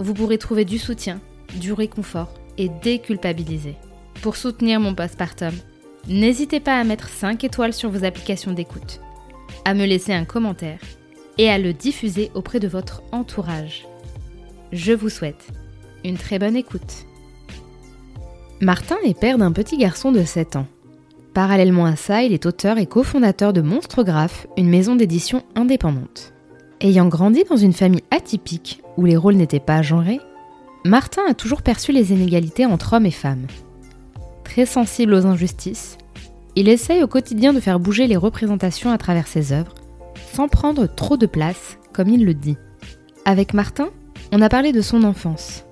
vous pourrez trouver du soutien, du réconfort et déculpabiliser. Pour soutenir mon postpartum, n'hésitez pas à mettre 5 étoiles sur vos applications d'écoute, à me laisser un commentaire et à le diffuser auprès de votre entourage. Je vous souhaite une très bonne écoute. Martin est père d'un petit garçon de 7 ans. Parallèlement à ça, il est auteur et cofondateur de Monstrographe, une maison d'édition indépendante. Ayant grandi dans une famille atypique où les rôles n'étaient pas genrés, Martin a toujours perçu les inégalités entre hommes et femmes. Très sensible aux injustices, il essaye au quotidien de faire bouger les représentations à travers ses œuvres, sans prendre trop de place, comme il le dit. Avec Martin, on a parlé de son enfance,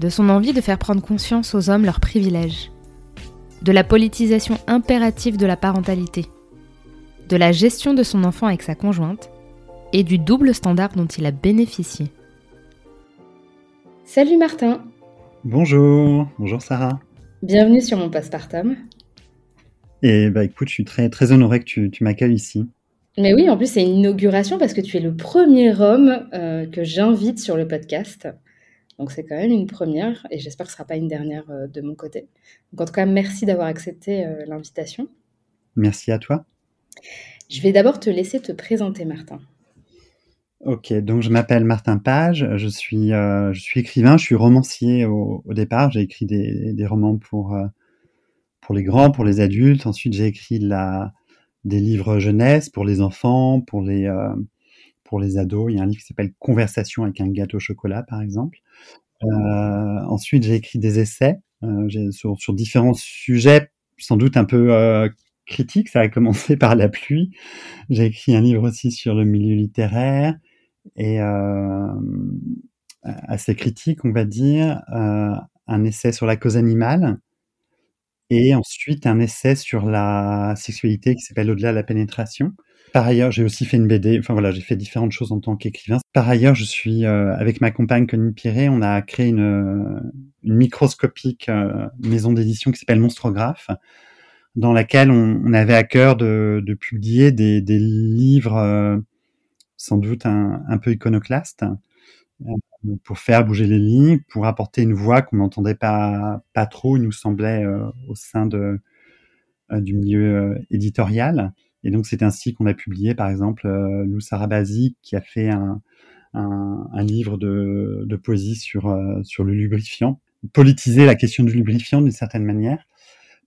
de son envie de faire prendre conscience aux hommes leurs privilèges, de la politisation impérative de la parentalité, de la gestion de son enfant avec sa conjointe et du double standard dont il a bénéficié. Salut Martin. Bonjour, bonjour Sarah. Bienvenue sur mon postpartum. Et bah écoute, je suis très très honoré que tu, m'accueilles ici. Mais oui, en plus c'est une inauguration parce que tu es le premier homme euh, que j'invite sur le podcast. Donc c'est quand même une première et j'espère que ce ne sera pas une dernière euh, de mon côté. Donc en tout cas, merci d'avoir accepté euh, l'invitation. Merci à toi. Je vais d'abord te laisser te présenter Martin. Ok, donc je m'appelle Martin Page, je suis, euh, je suis écrivain, je suis romancier au, départ. J'ai écrit des, des, romans pour, euh, pour les grands, pour les adultes. Ensuite, j'ai écrit la, des livres jeunesse pour les enfants, pour les, euh, pour les ados. Il y a un livre qui s'appelle Conversation avec un gâteau au chocolat, par exemple. ensuite, j'ai écrit des essais sur, sur différents sujets, sans doute un peu critiques. Ça a commencé par la pluie. J'ai écrit un livre aussi sur le milieu littéraire et euh, assez critique, on va dire, euh, un essai sur la cause animale et ensuite un essai sur la sexualité qui s'appelle Au-delà de la pénétration. Par ailleurs, j'ai aussi fait une BD. Enfin voilà, j'ai fait différentes choses en tant qu'écrivain. Par ailleurs, je suis euh, avec ma compagne Connie Piré, on a créé une, microscopique euh, maison d'édition qui s'appelle Monstrographe, dans laquelle on, avait à cœur de, publier des, livres euh, sans doute un, peu iconoclaste, euh, pour faire bouger les lignes, pour apporter une voix qu'on n'entendait pas, pas trop, il nous semblait, euh, au sein de, euh, du milieu éditorial. Et donc, c'est ainsi qu'on a publié, par exemple, Lou Sarabasi, qui a fait un, un, livre de, de, poésie sur, sur le lubrifiant, politiser la question du lubrifiant d'une certaine manière.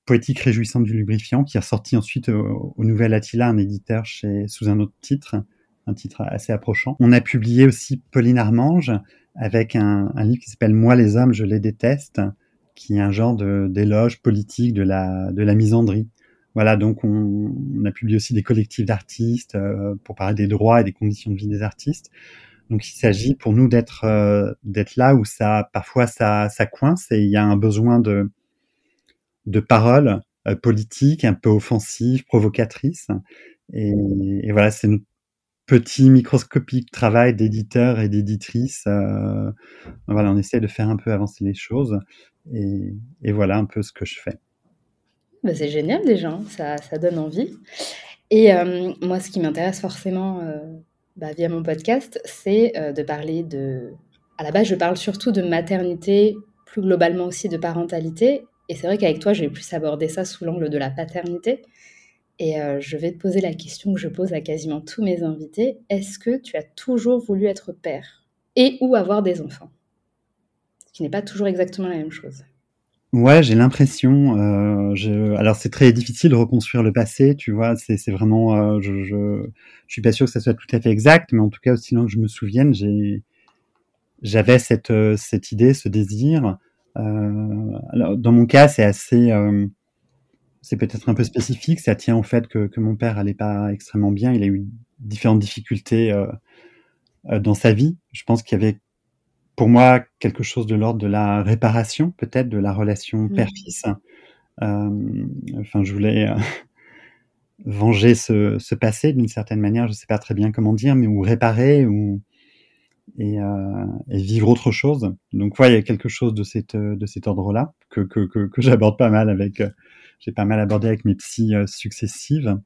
Poétique réjouissante du lubrifiant, qui est sorti ensuite au, au Nouvel Attila, un éditeur chez, sous un autre titre, un titre assez approchant. On a publié aussi Pauline Armange avec un, un livre qui s'appelle Moi les hommes, je les déteste, qui est un genre d'éloge politique de la, de la misandrie. Voilà, donc on, on a publié aussi des collectifs d'artistes euh, pour parler des droits et des conditions de vie des artistes. Donc il s'agit pour nous d'être euh, d'être là où ça parfois ça, ça coince et il y a un besoin de de paroles euh, politiques un peu offensives, provocatrices. Et, et voilà, c'est notre petit microscopique travail d'éditeur et d'éditrice. Euh, voilà, on essaie de faire un peu avancer les choses et, et voilà un peu ce que je fais. Bah c'est génial déjà, hein. ça, ça, donne envie. Et euh, moi, ce qui m'intéresse forcément euh, bah, via mon podcast, c'est euh, de parler de... À la base, je parle surtout de maternité, plus globalement aussi de parentalité. Et c'est vrai qu'avec toi, j'ai plus abordé ça sous l'angle de la paternité. Et euh, je vais te poser la question que je pose à quasiment tous mes invités. Est-ce que tu as toujours voulu être père et ou avoir des enfants? Ce qui n'est pas toujours exactement la même chose. Ouais, j'ai l'impression. Euh. Alors c'est très difficile de reconstruire le passé, tu vois. C'est, vraiment. Euh, je, je, suis pas sûr que ça soit tout à fait exact, mais en tout cas aussi loin que je me souvienne, j'avais cette idée, ce désir. Alors dans mon cas, c'est assez. Euh, c'est peut-être un peu spécifique. Ça tient au fait que, que mon père allait pas extrêmement bien. Il a eu différentes difficultés euh, dans sa vie. Je pense qu'il y avait pour moi quelque chose de l'ordre de la réparation, peut-être, de la relation mmh. père-fils. Euh, enfin, je voulais euh, venger ce, ce passé d'une certaine manière, je ne sais pas très bien comment dire, mais ou réparer ou et, euh, et vivre autre chose. Donc, ouais, il y a quelque chose de cette de cet ordre-là que que que, que j'aborde pas mal avec, j'ai pas mal abordé avec mes psys successives.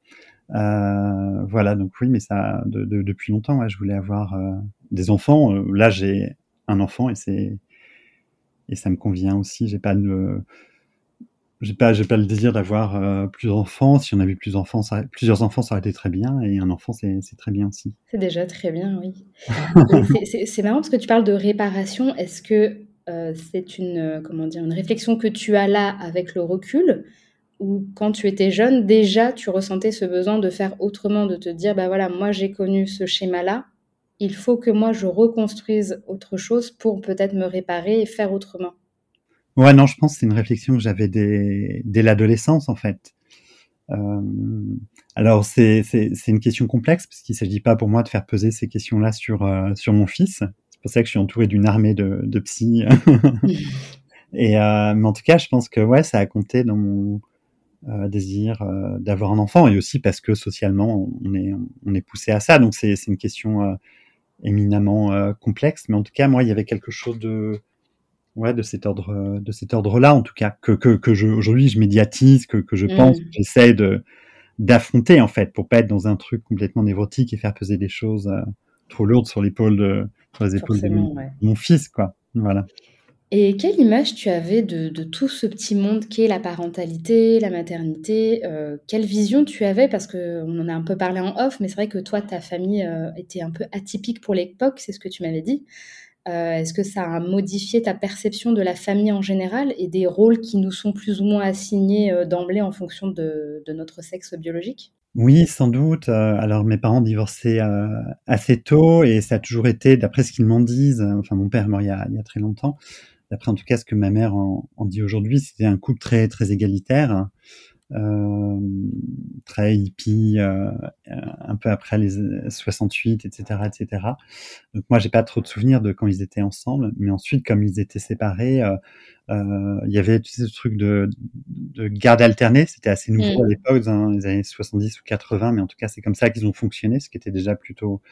Euh, voilà, donc oui, mais ça, de, de, depuis longtemps, ouais, je voulais avoir euh, des enfants. là, j'ai un enfant et c'est et ça me convient aussi. J'ai pas de j'ai pas j'ai pas le désir d'avoir euh, plus d'enfants. Si on avait plus d'enfants, plusieurs enfants, ça aurait été très bien. Et un enfant, c'est très bien aussi. C'est déjà très bien, oui. c'est marrant parce que tu parles de réparation. Est-ce que euh, c'est une comment dire une réflexion que tu as là avec le recul? Ou quand tu étais jeune déjà tu ressentais ce besoin de faire autrement, de te dire bah voilà moi j'ai connu ce schéma là il faut que moi je reconstruise autre chose pour peut-être me réparer et faire autrement. Ouais, non, je pense que c'est une réflexion que j'avais dès, dès l'adolescence en fait. Euh, alors c'est une question complexe parce qu'il ne s'agit pas pour moi de faire peser ces questions-là sur, euh, sur mon fils. C'est pour ça que je suis entouré d'une armée de, de psy. et euh, mais en tout cas, je pense que ouais, ça a compté dans mon euh, désir euh, d'avoir un enfant et aussi parce que socialement on est on est poussé à ça. Donc c'est une question éminemment euh, complexe, mais en tout cas, moi, il y avait quelque chose de, ouais, de cet ordre, de cet ordre-là, en tout cas, que que que je aujourd'hui je médiatise, que que je mmh. pense, j'essaie de d'affronter en fait, pour pas être dans un truc complètement névrotique et faire peser des choses trop lourdes sur l'épaule de, sur les épaules de mon fils, quoi. Voilà. Et quelle image tu avais de, tout ce petit monde qu'est la parentalité, la maternité euh, Quelle vision tu avais? Parce qu'on en a un peu parlé en off, mais c'est vrai que toi, ta famille euh, était un peu atypique pour l'époque, c'est ce que tu m'avais dit. Euh, Est-ce que ça a modifié ta perception de la famille en général et des rôles qui nous sont plus ou moins assignés d'emblée en fonction de, notre sexe biologique? Oui, sans doute. Alors mes parents divorçaient assez tôt et ça a toujours été, d'après ce qu'ils m'en disent, enfin mon père est mort il y a très longtemps, d'après en tout cas ce que ma mère en, en dit aujourd'hui, c'était un couple très très égalitaire, euh, très hippie, euh, un peu après les 68, etc., etc. Donc moi j'ai pas trop de souvenirs de quand ils étaient ensemble, mais ensuite comme ils étaient séparés, euh, il y avait sais, ce truc de, de garde alternée, c'était assez nouveau mmh. à l'époque, dans les années 70 ou 80, mais en tout cas c'est comme ça qu'ils ont fonctionné, ce qui était déjà plutôt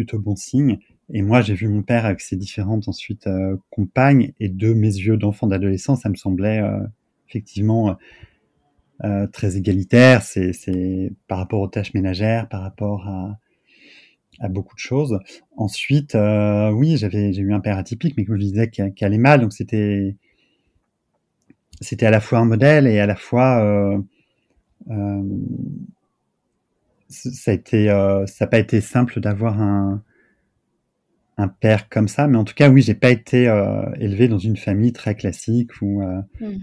plutôt bon signe. Et moi, j'ai vu mon père avec ses différentes ensuite euh, compagnes et de mes yeux d'enfant d'adolescent, ça me semblait euh, effectivement euh, très égalitaire. C'est par rapport aux tâches ménagères, par rapport à, beaucoup de choses. Ensuite, oui, j'avais j'ai eu un père atypique, mais comme je disais, qui, qui allait mal, donc c'était c'était à la fois un modèle et à la fois ça a été ça n'a pas été simple d'avoir un un père comme ça, mais en tout cas, oui, j'ai pas été euh, élevé dans une famille très classique où, euh, mm.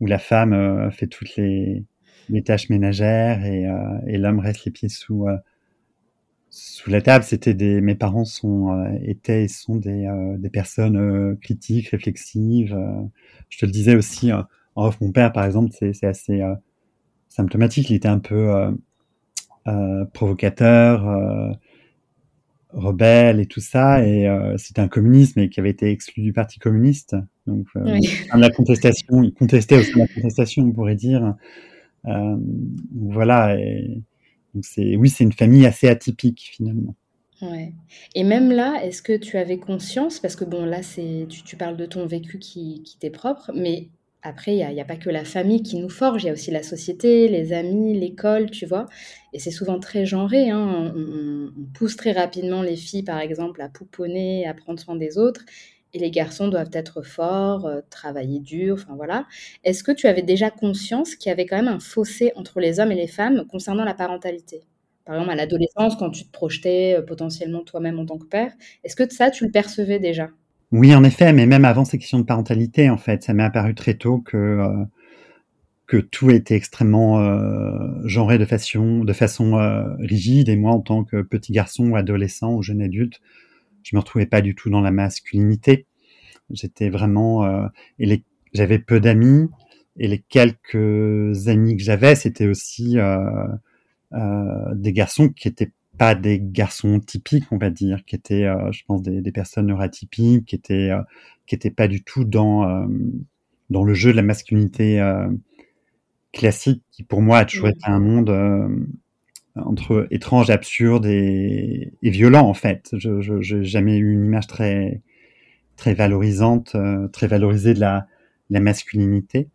où la femme euh, fait toutes les, les, tâches ménagères et, euh, et l'homme reste les pieds sous, euh, sous la table. C'était des, mes parents sont, étaient et sont des, des personnes critiques, réflexives. je te le disais aussi en off, mon père, par exemple, c'est assez symptomatique. Il était un peu provocateur rebelle et tout ça, et euh, c'était un communiste mais qui avait été exclu du parti communiste. Donc, euh, la contestation, il contestait aussi la contestation, on pourrait dire. Euh, voilà. Et, donc c'est, oui, c'est une famille assez atypique finalement. Ouais. Et même là, est-ce que tu avais conscience, parce que bon, là, c'est, tu, tu parles de ton vécu qui, qui t'est propre, mais après, il n'y a, a, pas que la famille qui nous forge, il y a aussi la société, les amis, l'école, tu vois. Et c'est souvent très genré. Hein. On, pousse très rapidement les filles, par exemple, à pouponner, à prendre soin des autres. Et les garçons doivent être forts, euh, travailler dur, enfin voilà. Est-ce que tu avais déjà conscience qu'il y avait quand même un fossé entre les hommes et les femmes concernant la parentalité? Par exemple, à l'adolescence, quand tu te projetais euh, potentiellement toi-même en tant que père, est-ce que ça, tu le percevais déjà? Oui, en effet, mais même avant ces questions de parentalité, en fait, ça m'est apparu très tôt que euh, que tout était extrêmement euh, genré de façon de façon euh, rigide. Et moi, en tant que petit garçon, adolescent ou jeune adulte, je me retrouvais pas du tout dans la masculinité. J'étais vraiment euh, et j'avais peu d'amis et les quelques amis que j'avais, c'était aussi euh, euh, des garçons qui étaient pas des garçons typiques, on va dire, qui étaient, euh, je pense, des, des, personnes neurotypiques, qui étaient, euh, qui étaient pas du tout dans euh, dans le jeu de la masculinité classique, qui pour moi a toujours été un monde entre étrange, absurde et, et, violent en fait. Je, j'ai jamais eu une image très très valorisante, très valorisée de la, la masculinité.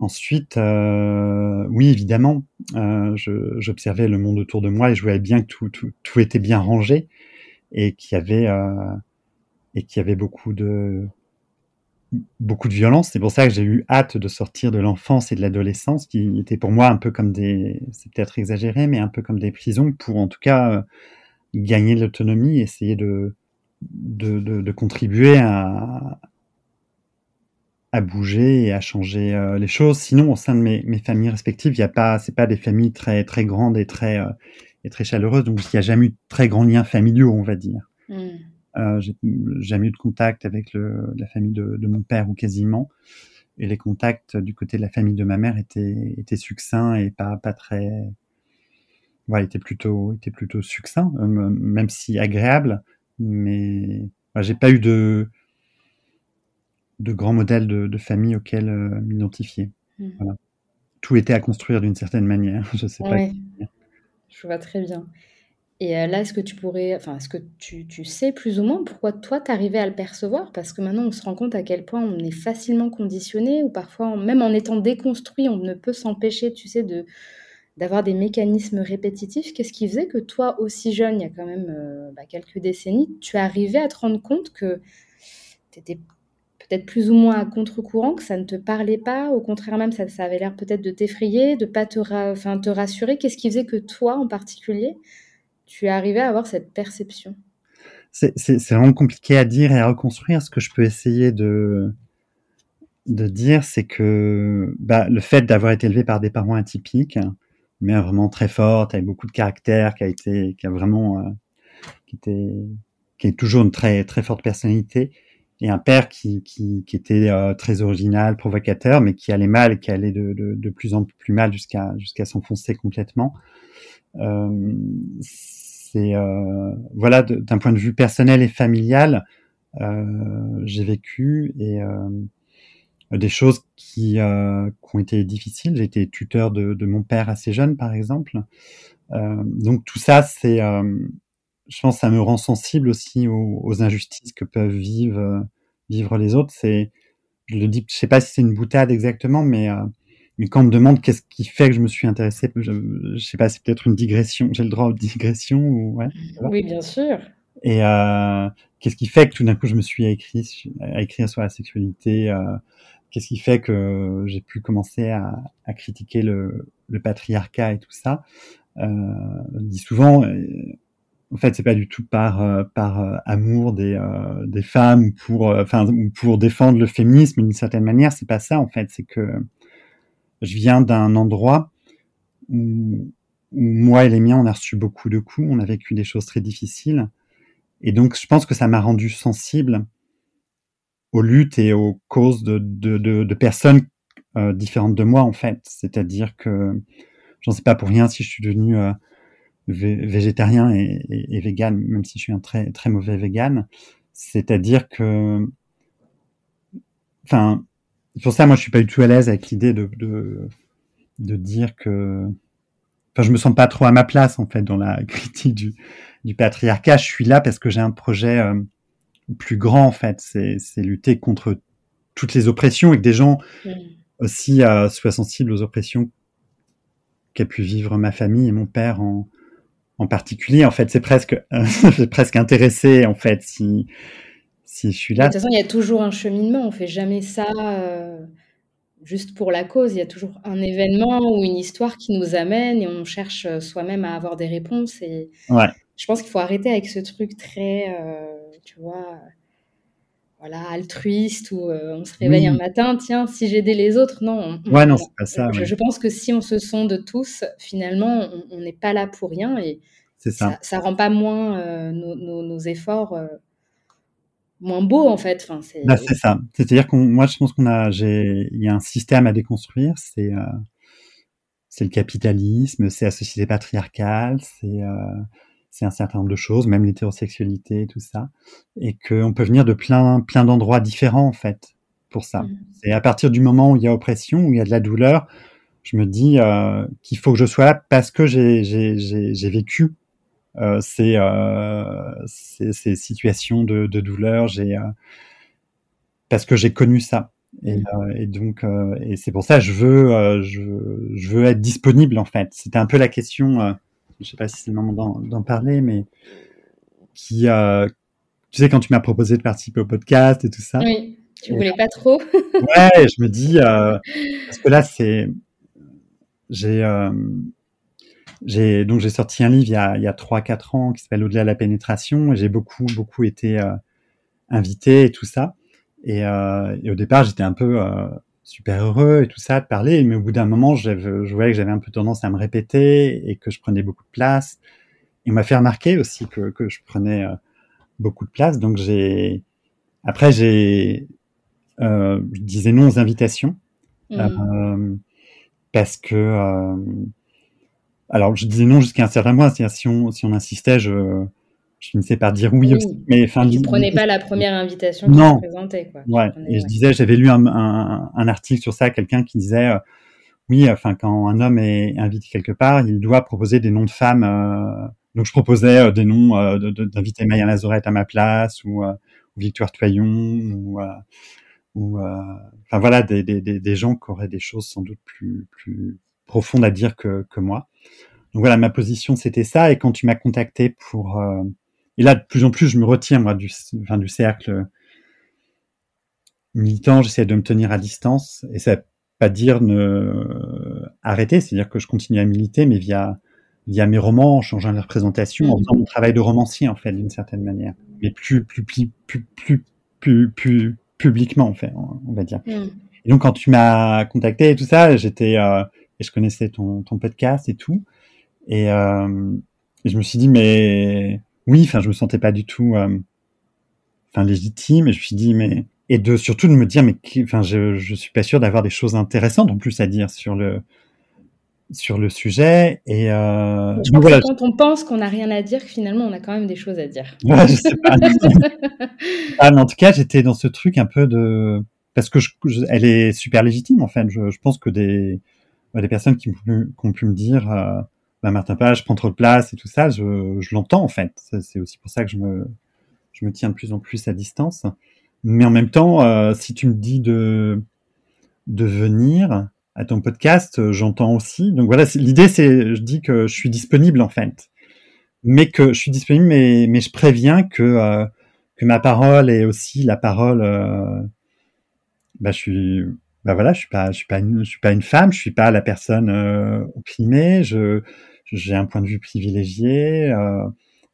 Ensuite, euh, oui, évidemment, euh, j'observais le monde autour de moi et je voyais bien que tout, tout, tout était bien rangé et qu'il y avait euh, et qu'il y avait beaucoup de beaucoup de violence. C'est pour ça que j'ai eu hâte de sortir de l'enfance et de l'adolescence, qui était pour moi un peu comme des, c'est peut-être exagéré, mais un peu comme des prisons pour en tout cas euh, gagner de l'autonomie, essayer de de, de, de contribuer à, à bouger et à changer euh, les choses. Sinon, au sein de mes, mes familles respectives, il y a pas, c'est pas des familles très très grandes et très euh, et très chaleureuses, donc il n'y a jamais eu de très grands liens familiaux, on va dire. Mm. Euh, j'ai jamais eu de contact avec le, la famille de, de, mon père ou quasiment, et les contacts du côté de la famille de ma mère étaient étaient succincts et pas pas très, voilà, étaient plutôt étaient plutôt succincts, même si agréables, mais voilà, j'ai pas eu de de grands modèles de, de famille auxquels euh, m'identifier. Mmh. Voilà. Tout était à construire d'une certaine manière. Je sais ouais. pas. Je vois très bien. Et euh, là, est-ce que tu pourrais, enfin, est-ce que tu, tu, sais plus ou moins pourquoi toi, tu arrivais à le percevoir? Parce que maintenant, on se rend compte à quel point on est facilement conditionné, ou parfois, même en étant déconstruit, on ne peut s'empêcher, tu sais, de d'avoir des mécanismes répétitifs. Qu'est-ce qui faisait que toi, aussi jeune, il y a quand même euh, bah, quelques décennies, tu arrivais à te rendre compte que tu étais peut-être plus ou moins à contre-courant, que ça ne te parlait pas, au contraire même, ça, avait l'air peut-être de t'effrayer, de pas te, rassurer. Qu'est-ce qui faisait que toi, en particulier, tu es arrivé à avoir cette perception? C'est vraiment compliqué à dire et à reconstruire. Ce que je peux essayer de, dire, c'est que bah, le fait d'avoir été élevé par des parents atypiques, mais vraiment très forte, avec beaucoup de caractère, qui a été, vraiment, euh, qui qui est toujours une très très forte personnalité, et un père qui, qui, qui était euh, très original, provocateur, mais qui allait mal qui allait de, de, de plus en plus mal jusqu'à jusqu'à s'enfoncer complètement. Euh, c'est euh, voilà, d'un point de vue personnel et familial, euh, j'ai vécu et euh, des choses qui, euh, qui, ont été difficiles. J'ai été tuteur de, de, mon père assez jeune, par exemple. donc tout ça, c'est je pense que ça me rend sensible aussi aux, aux injustices que peuvent vivre euh, vivre les autres. C'est, je le dis, je sais pas si c'est une boutade exactement, mais euh, mais quand on me demande qu'est-ce qui fait que je me suis intéressé, je, je sais pas, c'est peut-être une digression. J'ai le droit aux digressions ou ouais. Oui, bien sûr. Et euh, qu'est-ce qui fait que tout d'un coup je me suis à écrire, à écrire sur la sexualité euh, Qu'est-ce qui fait que j'ai pu commencer à, à critiquer le, le, patriarcat et tout ça? Euh, Je dis souvent, en fait, c'est pas du tout par euh, par euh, amour des euh, des femmes pour enfin pour défendre le féminisme d'une certaine manière. C'est pas ça en fait. C'est que je viens d'un endroit où, où, moi et les miens on a reçu beaucoup de coups, on a vécu des choses très difficiles, et donc je pense que ça m'a rendu sensible aux luttes et aux causes de de, de, de personnes différentes de moi en fait. C'est-à-dire que j'en sais pas pour rien si je suis devenu végétarien et, et, et, vegan, même si je suis un très très mauvais vegan. C'est-à-dire que, enfin, pour ça, moi, je suis pas du tout à l'aise avec l'idée de, de de dire que, enfin, je me sens pas trop à ma place en fait dans la critique du du patriarcat. Je suis là parce que j'ai un projet euh, plus grand en fait. C'est c'est lutter contre toutes les oppressions et que des gens mmh. aussi euh, soient sensibles aux oppressions qu'a pu vivre ma famille et mon père en en particulier. En fait, c'est presque, presque intéressé, en fait, si, si je suis là. De toute façon, il y a toujours un cheminement. On fait jamais ça euh, juste pour la cause. Il y a toujours un événement ou une histoire qui nous amène et on cherche euh, soi-même à avoir des réponses. Et ouais. je pense qu'il faut arrêter avec ce truc très, euh, tu vois, voilà, altruiste ou on se réveille un matin, tiens, si j'aidais les autres, non. ouais, non, c'est pas ça. Je, pense que si on se sonde tous, finalement, on n'est pas là pour rien et ça. ça. rend pas moins nos, efforts moins beaux en fait. Enfin, c'est bah, ça. C'est-à-dire qu'on, moi, je pense qu'on a, il y a un système à déconstruire. C'est c'est le capitalisme, c'est la société patriarcale, c'est c'est un certain nombre de choses, même l'hétérosexualité, tout ça, et qu'on peut venir de plein, plein d'endroits différents en fait pour ça. Mmh. Et à partir du moment où il y a oppression, où il y a de la douleur, je me dis euh, qu'il faut que je sois là parce que j'ai vécu euh, ces, euh, ces, ces, situations de, de douleur, j'ai euh, parce que j'ai connu ça. Et, euh, et donc, et c'est pour ça que je veux, je, je, veux être disponible en fait. C'était un peu la question je sais pas si c'est le moment d'en parler, mais qui, euh, tu sais, quand tu m'as proposé de participer au podcast et tout ça. Oui, tu voulais pas trop. ouais, je me dis, euh, parce que là, c'est, j'ai, euh, j'ai, donc j'ai sorti un livre il y a, il y a 3-4 ans qui s'appelle Au-delà de la pénétration et j'ai beaucoup, beaucoup été euh, invité et tout ça. Et, euh, et au départ, j'étais un peu super heureux et tout ça de parler, mais au bout d'un moment, je, voyais que j'avais un peu tendance à me répéter et que je prenais beaucoup de place. Il m'a fait remarquer aussi que, que je prenais euh, beaucoup de place, donc j'ai après j'ai euh, je disais non aux invitations mmh. euh, parce que euh, alors je disais non jusqu'à un certain point, c'est-à-dire si on si on insistait, je je finissais par dire oui, aussi. Mais enfin, tu prenais pas la première invitation que non. présentais, quoi. Ouais. et je disais, j'avais lu un, un, un, article sur ça, quelqu'un qui disait, euh, oui, enfin, quand un homme est invité quelque part, il doit proposer des noms de femmes. Euh, donc, je proposais euh, des noms d'inviter Maya Lazorette à ma place ou, ou Victoire Toyon ou, ou enfin voilà, des, des, des, gens qui auraient des choses sans doute plus plus profondes à dire que, que moi. Donc voilà, ma position c'était ça. Et quand tu m'as contacté pour et là, de plus en plus, je me retiens, moi, du, enfin, du cercle militant, j'essaie de me tenir à distance, et ça veut pas dire ne arrêter, c'est-à-dire que je continue à militer, mais via, via mes romans, en changeant les représentations, en faisant mon travail de romancier, en fait, d'une certaine manière. Mais plus, plus, plus, plus, plus, plus, plus publiquement, en fait, on va dire. Mm. Et donc, quand tu m'as contacté et tout ça, j'étais, euh, et je connaissais ton, ton podcast et tout, et, euh, et je me suis dit, mais oui, enfin, je me sentais pas du tout, euh, enfin, légitime. Et je me suis dit, mais et de surtout de me dire, mais enfin, je, je suis pas sûr d'avoir des choses intéressantes en plus à dire sur le sur le sujet. Et euh, je pense quand on pense qu'on n'a rien à dire, finalement, on a quand même des choses à dire. Ouais, je sais pas. ah, mais en tout cas, j'étais dans ce truc un peu de parce que je, elle est super légitime en fait. Je, je pense que des des personnes qui, qui ont pu me dire. Euh, bah, Martin Page prend trop de place et tout ça, je, je l'entends en fait. C'est aussi pour ça que je me, je me tiens de plus en plus à distance. Mais en même temps, euh, si tu me dis de, de venir à ton podcast, euh, j'entends aussi. Donc voilà, l'idée c'est, je dis que je suis disponible en fait, mais que je suis disponible, mais, mais je préviens que euh, que ma parole est aussi la parole. Bah, je suis bah voilà, je suis pas, je suis pas une, je suis pas une femme, je suis pas la personne euh, opprimée, je, j'ai un point de vue privilégié euh,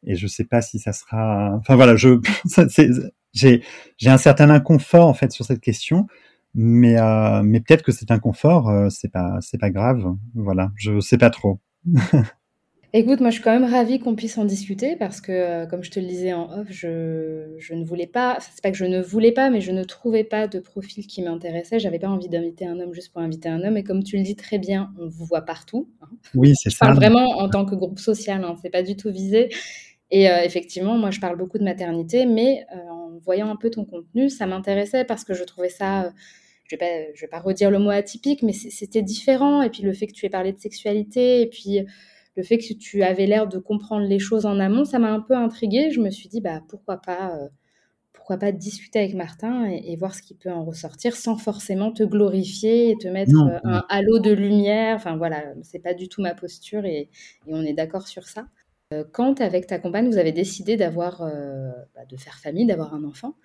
et je sais pas si ça sera. Enfin voilà, je, j'ai, j'ai un certain inconfort en fait sur cette question, mais euh, mais peut-être que cet inconfort, euh, c'est pas, c'est pas grave. Voilà, je sais pas trop. Écoute, moi je suis quand même ravie qu'on puisse en discuter parce que, euh, comme je te le disais en off, je, je ne voulais pas, c'est pas que je ne voulais pas, mais je ne trouvais pas de profil qui m'intéressait. J'avais pas envie d'inviter un homme juste pour inviter un homme. Et comme tu le dis très bien, on vous voit partout. Hein. Oui, c'est ça. Je parle vraiment en tant que groupe social, hein, c'est pas du tout visé. Et euh, effectivement, moi je parle beaucoup de maternité, mais euh, en voyant un peu ton contenu, ça m'intéressait parce que je trouvais ça. je vais, je vais pas redire le mot atypique, mais c'était différent. Et puis le fait que tu aies parlé de sexualité, et puis le fait que tu avais l'air de comprendre les choses en amont, ça m'a un peu intriguée. Je me suis dit, bah, pourquoi pas, euh, pourquoi pas discuter avec Martin et, voir ce qui peut en ressortir sans forcément te glorifier et te mettre euh, un halo de lumière. Enfin voilà, c'est pas du tout ma posture et, on est d'accord sur ça. Euh, quand avec ta compagne, vous avez décidé d'avoir, bah, de faire famille, d'avoir un enfant,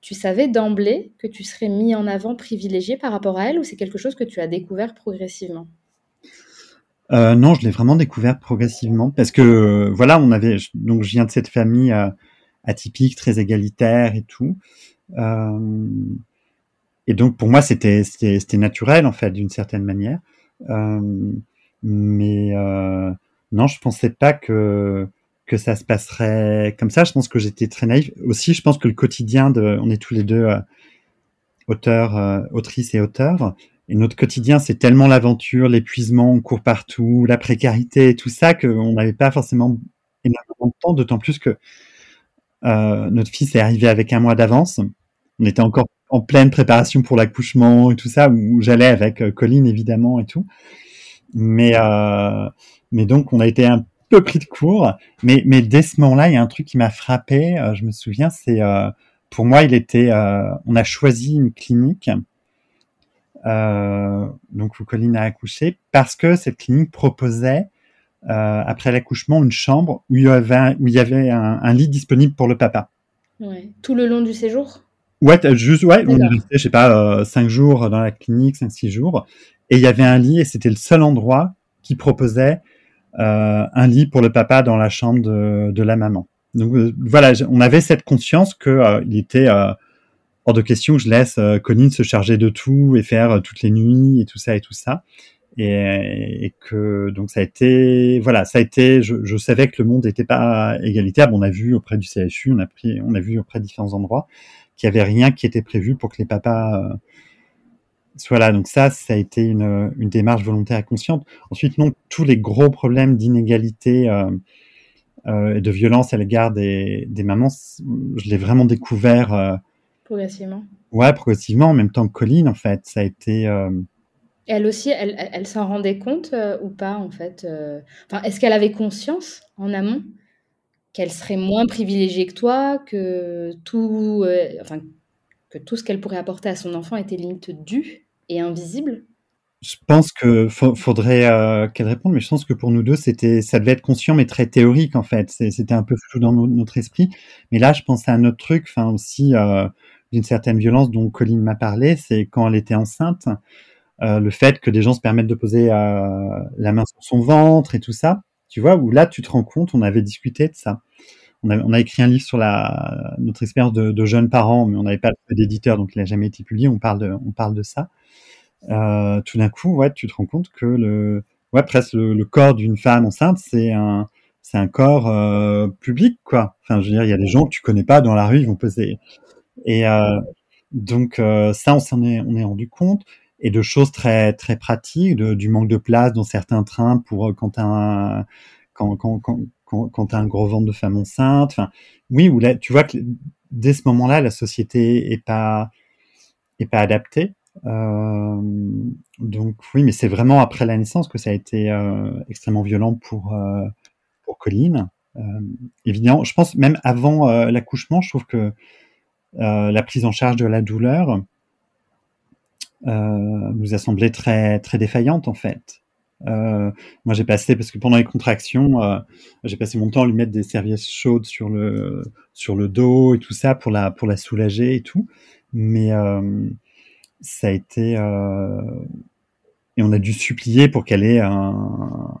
tu savais d'emblée que tu serais mis en avant privilégié par rapport à elle ou c'est quelque chose que tu as découvert progressivement? Euh, non, je l'ai vraiment découvert progressivement parce que voilà, on avait donc je viens de cette famille euh, atypique, très égalitaire et tout. et donc pour moi, c'était c'était naturel en fait d'une certaine manière. mais non, je pensais pas que que ça se passerait comme ça. Je pense que j'étais très naïf. Aussi, je pense que le quotidien de, on est tous les deux euh, auteurs, euh, autrices et auteurs, et notre quotidien, c'est tellement l'aventure, l'épuisement, on court partout, la précarité, tout ça, qu'on n'avait pas forcément énormément de temps, d'autant plus que euh, notre fils est arrivé avec un mois d'avance. On était encore en pleine préparation pour l'accouchement et tout ça, où j'allais avec Colline évidemment et tout. Mais mais donc on a été un peu pris de court. Mais, mais dès ce moment-là, il y a un truc qui m'a frappé. Euh, je me souviens, c'est euh, pour moi, il était. Euh, on a choisi une clinique. Donc où Colline a accouché parce que cette clinique proposait après l'accouchement une chambre où il y avait un, où il y avait un, lit disponible pour le papa. Ouais. Tout le long du séjour? Ouais, juste ouais, on est resté, je sais pas, cinq jours dans la clinique, cinq six jours, et il y avait un lit et c'était le seul endroit qui proposait euh, un lit pour le papa dans la chambre de, de la maman. Donc euh, voilà, on avait cette conscience que euh, il était hors de question que je laisse Colline se charger de tout et faire toutes les nuits et tout ça et tout ça. Et, et, que donc ça a été voilà ça a été je, savais que le monde n'était pas égalitaire on a vu auprès du CHU on a pris on a vu auprès de différents endroits qu'il y avait rien qui était prévu pour que les papas voilà, donc ça, ça a été une, démarche volontaire et consciente. Ensuite, non, tous les gros problèmes d'inégalité euh, euh, et de violence à l'égard des, mamans, je l'ai vraiment découvert. Euh, progressivement. Ouais, progressivement, en même temps que Colline, en fait. Ça a été. Euh, elle aussi, elle, elle s'en rendait compte ou pas, en fait enfin, Est-ce qu'elle avait conscience en amont qu'elle serait moins privilégiée que toi, que tout, enfin, que tout ce qu'elle pourrait apporter à son enfant était limite dû et invisible? Je pense que faudrait euh, qu'elle réponde, mais je pense que pour nous deux, c'était, ça devait être conscient, mais très théorique en fait. C'était un peu flou dans notre esprit. Mais là, je pense à un autre truc, enfin aussi euh, d'une certaine violence dont Colline m'a parlé, c'est quand elle était enceinte, euh, le fait que des gens se permettent de poser la main sur son ventre et tout ça. Tu vois, où là, tu te rends compte, on avait discuté de ça on a, écrit un livre sur notre expérience de, jeunes parents, mais on n'avait pas d'éditeur, donc il n'a jamais été publié. On parle de, ça. Euh, tout d'un coup, tu te rends compte que le, presque le, corps d'une femme enceinte, c'est un, corps euh, public, quoi. Enfin, je veux dire, il y a des gens que tu connais pas dans la rue, ils vont poser. Et euh, donc euh, ça, on s'en est, on est rendu compte et de choses très très pratiques, du manque de place dans certains trains pour quand un quand, quand, quand, quand, quand as un gros ventre de femme enceinte. Enfin, oui, ou là, tu vois que dès ce moment-là, la société est pas est pas adaptée. Euh, donc oui, mais c'est vraiment après la naissance que ça a été euh, extrêmement violent pour euh, pour Colline. Euh, évidemment, je pense même avant euh, l'accouchement, je trouve que euh, la prise en charge de la douleur nous a semblé très très défaillante en fait. Euh, moi, j'ai passé parce que pendant les contractions, euh, j'ai passé mon temps à lui mettre des serviettes chaudes sur le sur le dos et tout ça pour la pour la soulager et tout. Mais euh, ça a été euh, et on a dû supplier pour qu'elle ait un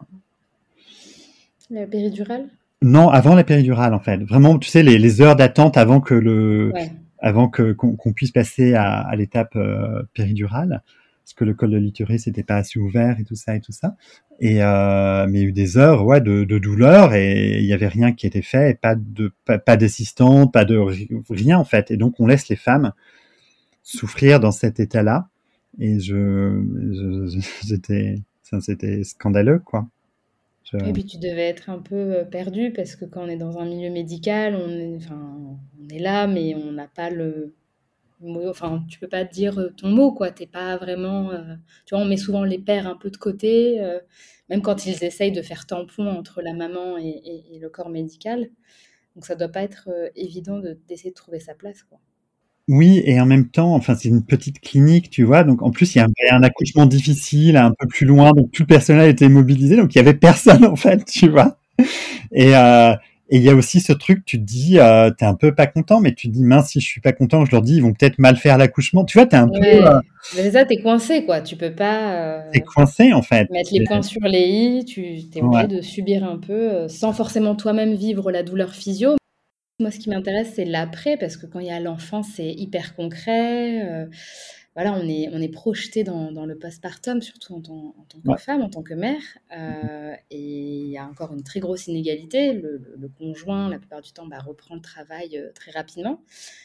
la péridurale? Non, avant la péridurale en fait. Vraiment, tu sais, les, les heures d'attente avant que le ouais. avant que qu'on puisse passer à, à l'étape euh, péridurale parce que le col de l'utérus n'était pas assez ouvert et tout ça et tout ça. Et euh, mais il y a eu des heures ouais de, de douleur et il y avait rien qui était fait, et pas de pas, pas de rien en fait. Et donc on laisse les femmes souffrir dans cet état-là. Et je, j'étais, c'était scandaleux quoi. Et puis tu devais être un peu euh, perdu parce que quand on est dans un milieu médical, on est, là, mais on n'a pas le enfin tu peux pas dire euh, ton mot quoi. T'es pas vraiment euh, tu vois on met souvent les pères un peu de côté même quand ils essayent de faire tampon entre la maman et, le corps médical. Donc ça doit pas être évident d'essayer de, de, trouver sa place quoi oui et en même temps enfin c'est une petite clinique tu vois donc en plus il y a un, un, accouchement difficile un peu plus loin donc tout le personnel était mobilisé donc il y avait personne en fait tu vois et euh, et il y a aussi ce truc, tu te dis, euh, t'es un peu pas content, mais tu te dis, mince, si je suis pas content, je leur dis, ils vont peut-être mal faire l'accouchement. Tu vois, t'es un ouais. peu. Euh... Mais ça, t'es coincé, quoi. Tu peux pas. Euh, t'es coincé, en fait. Mettre les points sur les i, tu t'es obligé ouais. de subir un peu, euh, sans forcément toi-même vivre la douleur physio, Moi, ce qui m'intéresse, c'est l'après, parce que quand il y a l'enfant, c'est hyper concret voilà, on est, on est projeté dans, dans le postpartum, surtout en, tant, en tant que femme, en tant que mère. Euh, et il y a encore une très grosse inégalité. Le, conjoint, la plupart du temps, bah, reprend le travail euh, très rapidement.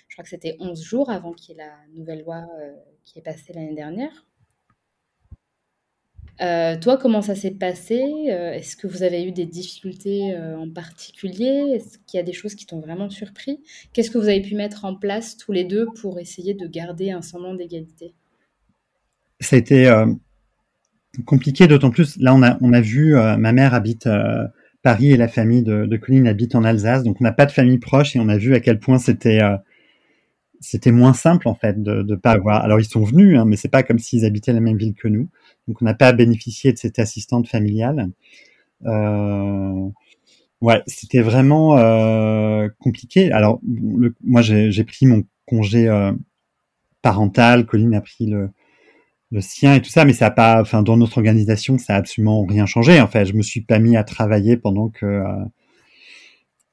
Je crois que c'était 11 jours avant qu'il y ait la nouvelle loi euh, qui est passée l'année dernière. Euh, toi, comment ça s'est passé? Euh, Est-ce que vous avez eu des difficultés euh, en particulier? Est-ce qu'il y a des choses qui t'ont vraiment surpris? Qu'est-ce que vous avez pu mettre en place tous les deux pour essayer de garder un semblant d'égalité? Ça a été compliqué, d'autant plus, là on a, on a vu, ma mère habite Paris et la famille de, de Colline habite en Alsace, donc on n'a pas de famille proche et on a vu à quel point c'était c'était moins simple en fait de ne pas avoir. Alors ils sont venus, hein, mais c'est pas comme s'ils habitaient la même ville que nous. Donc on n'a pas bénéficié de cette assistante familiale. Euh, ouais, c'était vraiment euh, compliqué. Alors moi j'ai pris mon congé euh, parental, Colline a pris le, le sien et tout ça, mais ça a pas, enfin dans notre organisation ça a absolument rien changé. En fait, je me suis pas mis à travailler pendant que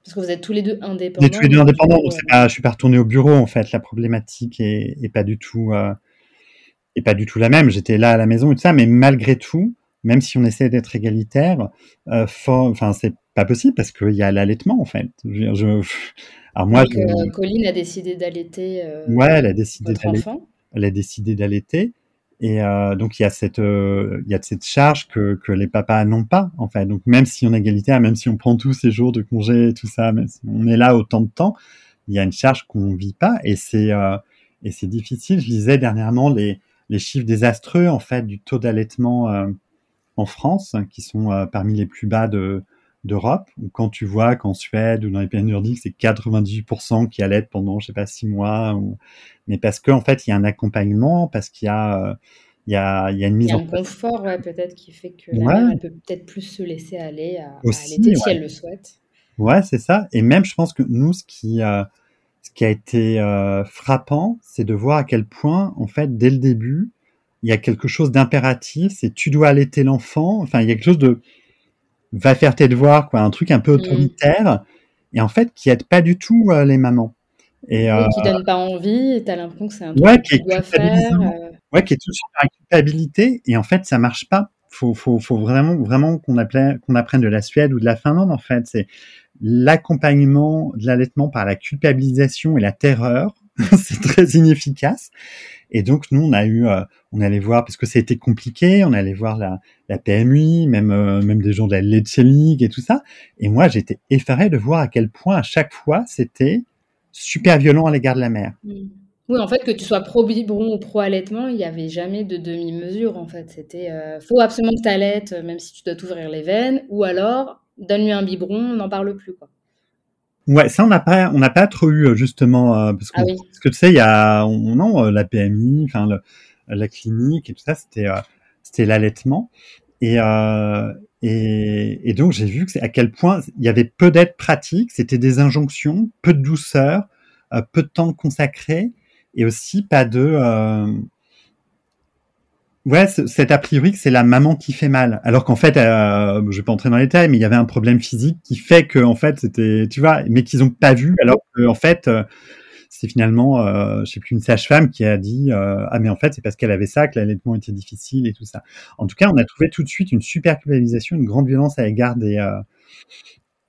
parce que vous êtes tous les deux indépendants. tous les deux indépendants, donc pas, je suis pas retourné au bureau en fait. La problématique est, est pas du tout, euh, est pas du tout la même. J'étais là à la maison et tout ça, mais malgré tout, même si on essaie d'être égalitaire, euh, enfin c'est pas possible parce qu'il y a l'allaitement en fait. Je, je... Alors moi, donc, euh, Colline a décidé d'allaiter. Euh, ouais, elle a décidé d'allaiter. Elle a décidé d'allaiter. Et euh, donc il y a cette euh, il y a cette charge que, que les papas n'ont pas en fait. Donc même si on est égalitaire, même si on prend tous ces jours de congé et tout ça, même si on est là autant de temps, il y a une charge qu'on vit pas et c'est euh, et c'est difficile. Je lisais dernièrement les les chiffres désastreux en fait du taux d'allaitement en France qui sont parmi les plus bas de d'Europe. Quand tu vois qu'en Suède ou dans les pays nordiques, c'est 98% qui allaitent pendant, je sais pas, six mois, ou... mais parce qu'en en fait, il y a un accompagnement, parce qu'il y a, il y a, il y a une mise il y a un confort, ouais, peut-être, qui fait que la mère, elle peut peut-être plus se laisser aller à, allaiter si elle le souhaite. Ouais, c'est ça. Et même, je pense que nous, ce qui, euh, ce qui a été euh, frappant, c'est de voir à quel point, en fait, dès le début, il y a quelque chose d'impératif, c'est tu dois allaiter l'enfant. Enfin, il y a quelque chose de va faire tes devoirs, quoi, un truc un peu mm. autoritaire, et en fait qui aide pas du tout euh, les mamans. Et, euh, qui donne pas envie, et t'as l'impression que c'est un truc ouais, qui, doit faire. Euh. Ouais, qui est tout suite la culpabilité, et en fait ça marche pas. Faut, faut, faut vraiment, vraiment qu'on apprenne, qu'on apprenne de la Suède ou de la Finlande, en fait. C'est l'accompagnement de l'allaitement par la culpabilisation et la terreur. c'est très inefficace. Et donc nous, on a eu, euh, on allait voir parce que ça a été compliqué, on allait voir la, la PMI, même euh, même des gens de la Lecce League et tout ça. Et moi, j'étais effaré de voir à quel point à chaque fois c'était super violent à l'égard de la mère. Oui, en fait, que tu sois pro-biberon ou pro-allaitement, il n'y avait jamais de demi-mesure, en fait. C'était, euh, faut absolument que tu allaites, même si tu dois t'ouvrir les veines, ou alors, donne-lui un biberon, on n'en parle plus, quoi. Ouais, ça on n'a pas, on n'a pas trop eu justement euh, parce, que, ah parce que tu sais, il y a, on, non, euh, la PMI, enfin la clinique et tout ça, c'était, euh, c'était l'allaitement et, et, et donc j'ai vu que à quel point il y avait peu d'aides pratiques, c'était des injonctions, peu de douceur, peu de temps consacré et aussi pas de Ouais, c'est a priori que c'est la maman qui fait mal, alors qu'en fait, euh, je vais pas entrer dans les détails, mais il y avait un problème physique qui fait que en fait c'était, tu vois, mais qu'ils ont pas vu, alors qu'en fait euh, c'est finalement, euh, je sais plus une sage-femme qui a dit euh, ah mais en fait c'est parce qu'elle avait ça que l'allaitement était difficile et tout ça. En tout cas, on a trouvé tout de suite une super culpabilisation, une grande violence à l'égard des euh,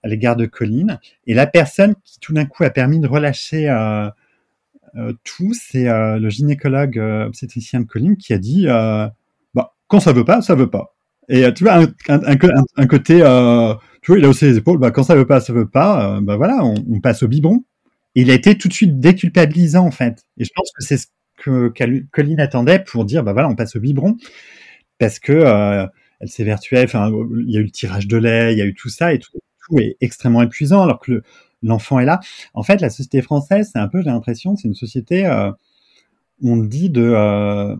à l'égard de Colline et la personne qui tout d'un coup a permis de relâcher tout, c'est euh, le gynécologue euh, obstétricien de Colline qui a dit bah, quand ça veut pas, ça veut pas. Et tu vois, un, côté, tu vois, il a haussé les épaules, bah, quand ça veut pas, ça veut pas, bah voilà, on, passe au biberon. Il a été tout de suite déculpabilisant, en fait. Et je pense que c'est ce que Colline attendait pour dire, bah voilà, on passe au biberon. Parce que euh, elle s'évertuait, il y a eu le tirage de lait, il y a eu tout ça, et tout, tout est extrêmement épuisant, alors que le, l'enfant est là. En fait, la société française, c'est un peu, j'ai l'impression, c'est une société euh, où on dit de euh,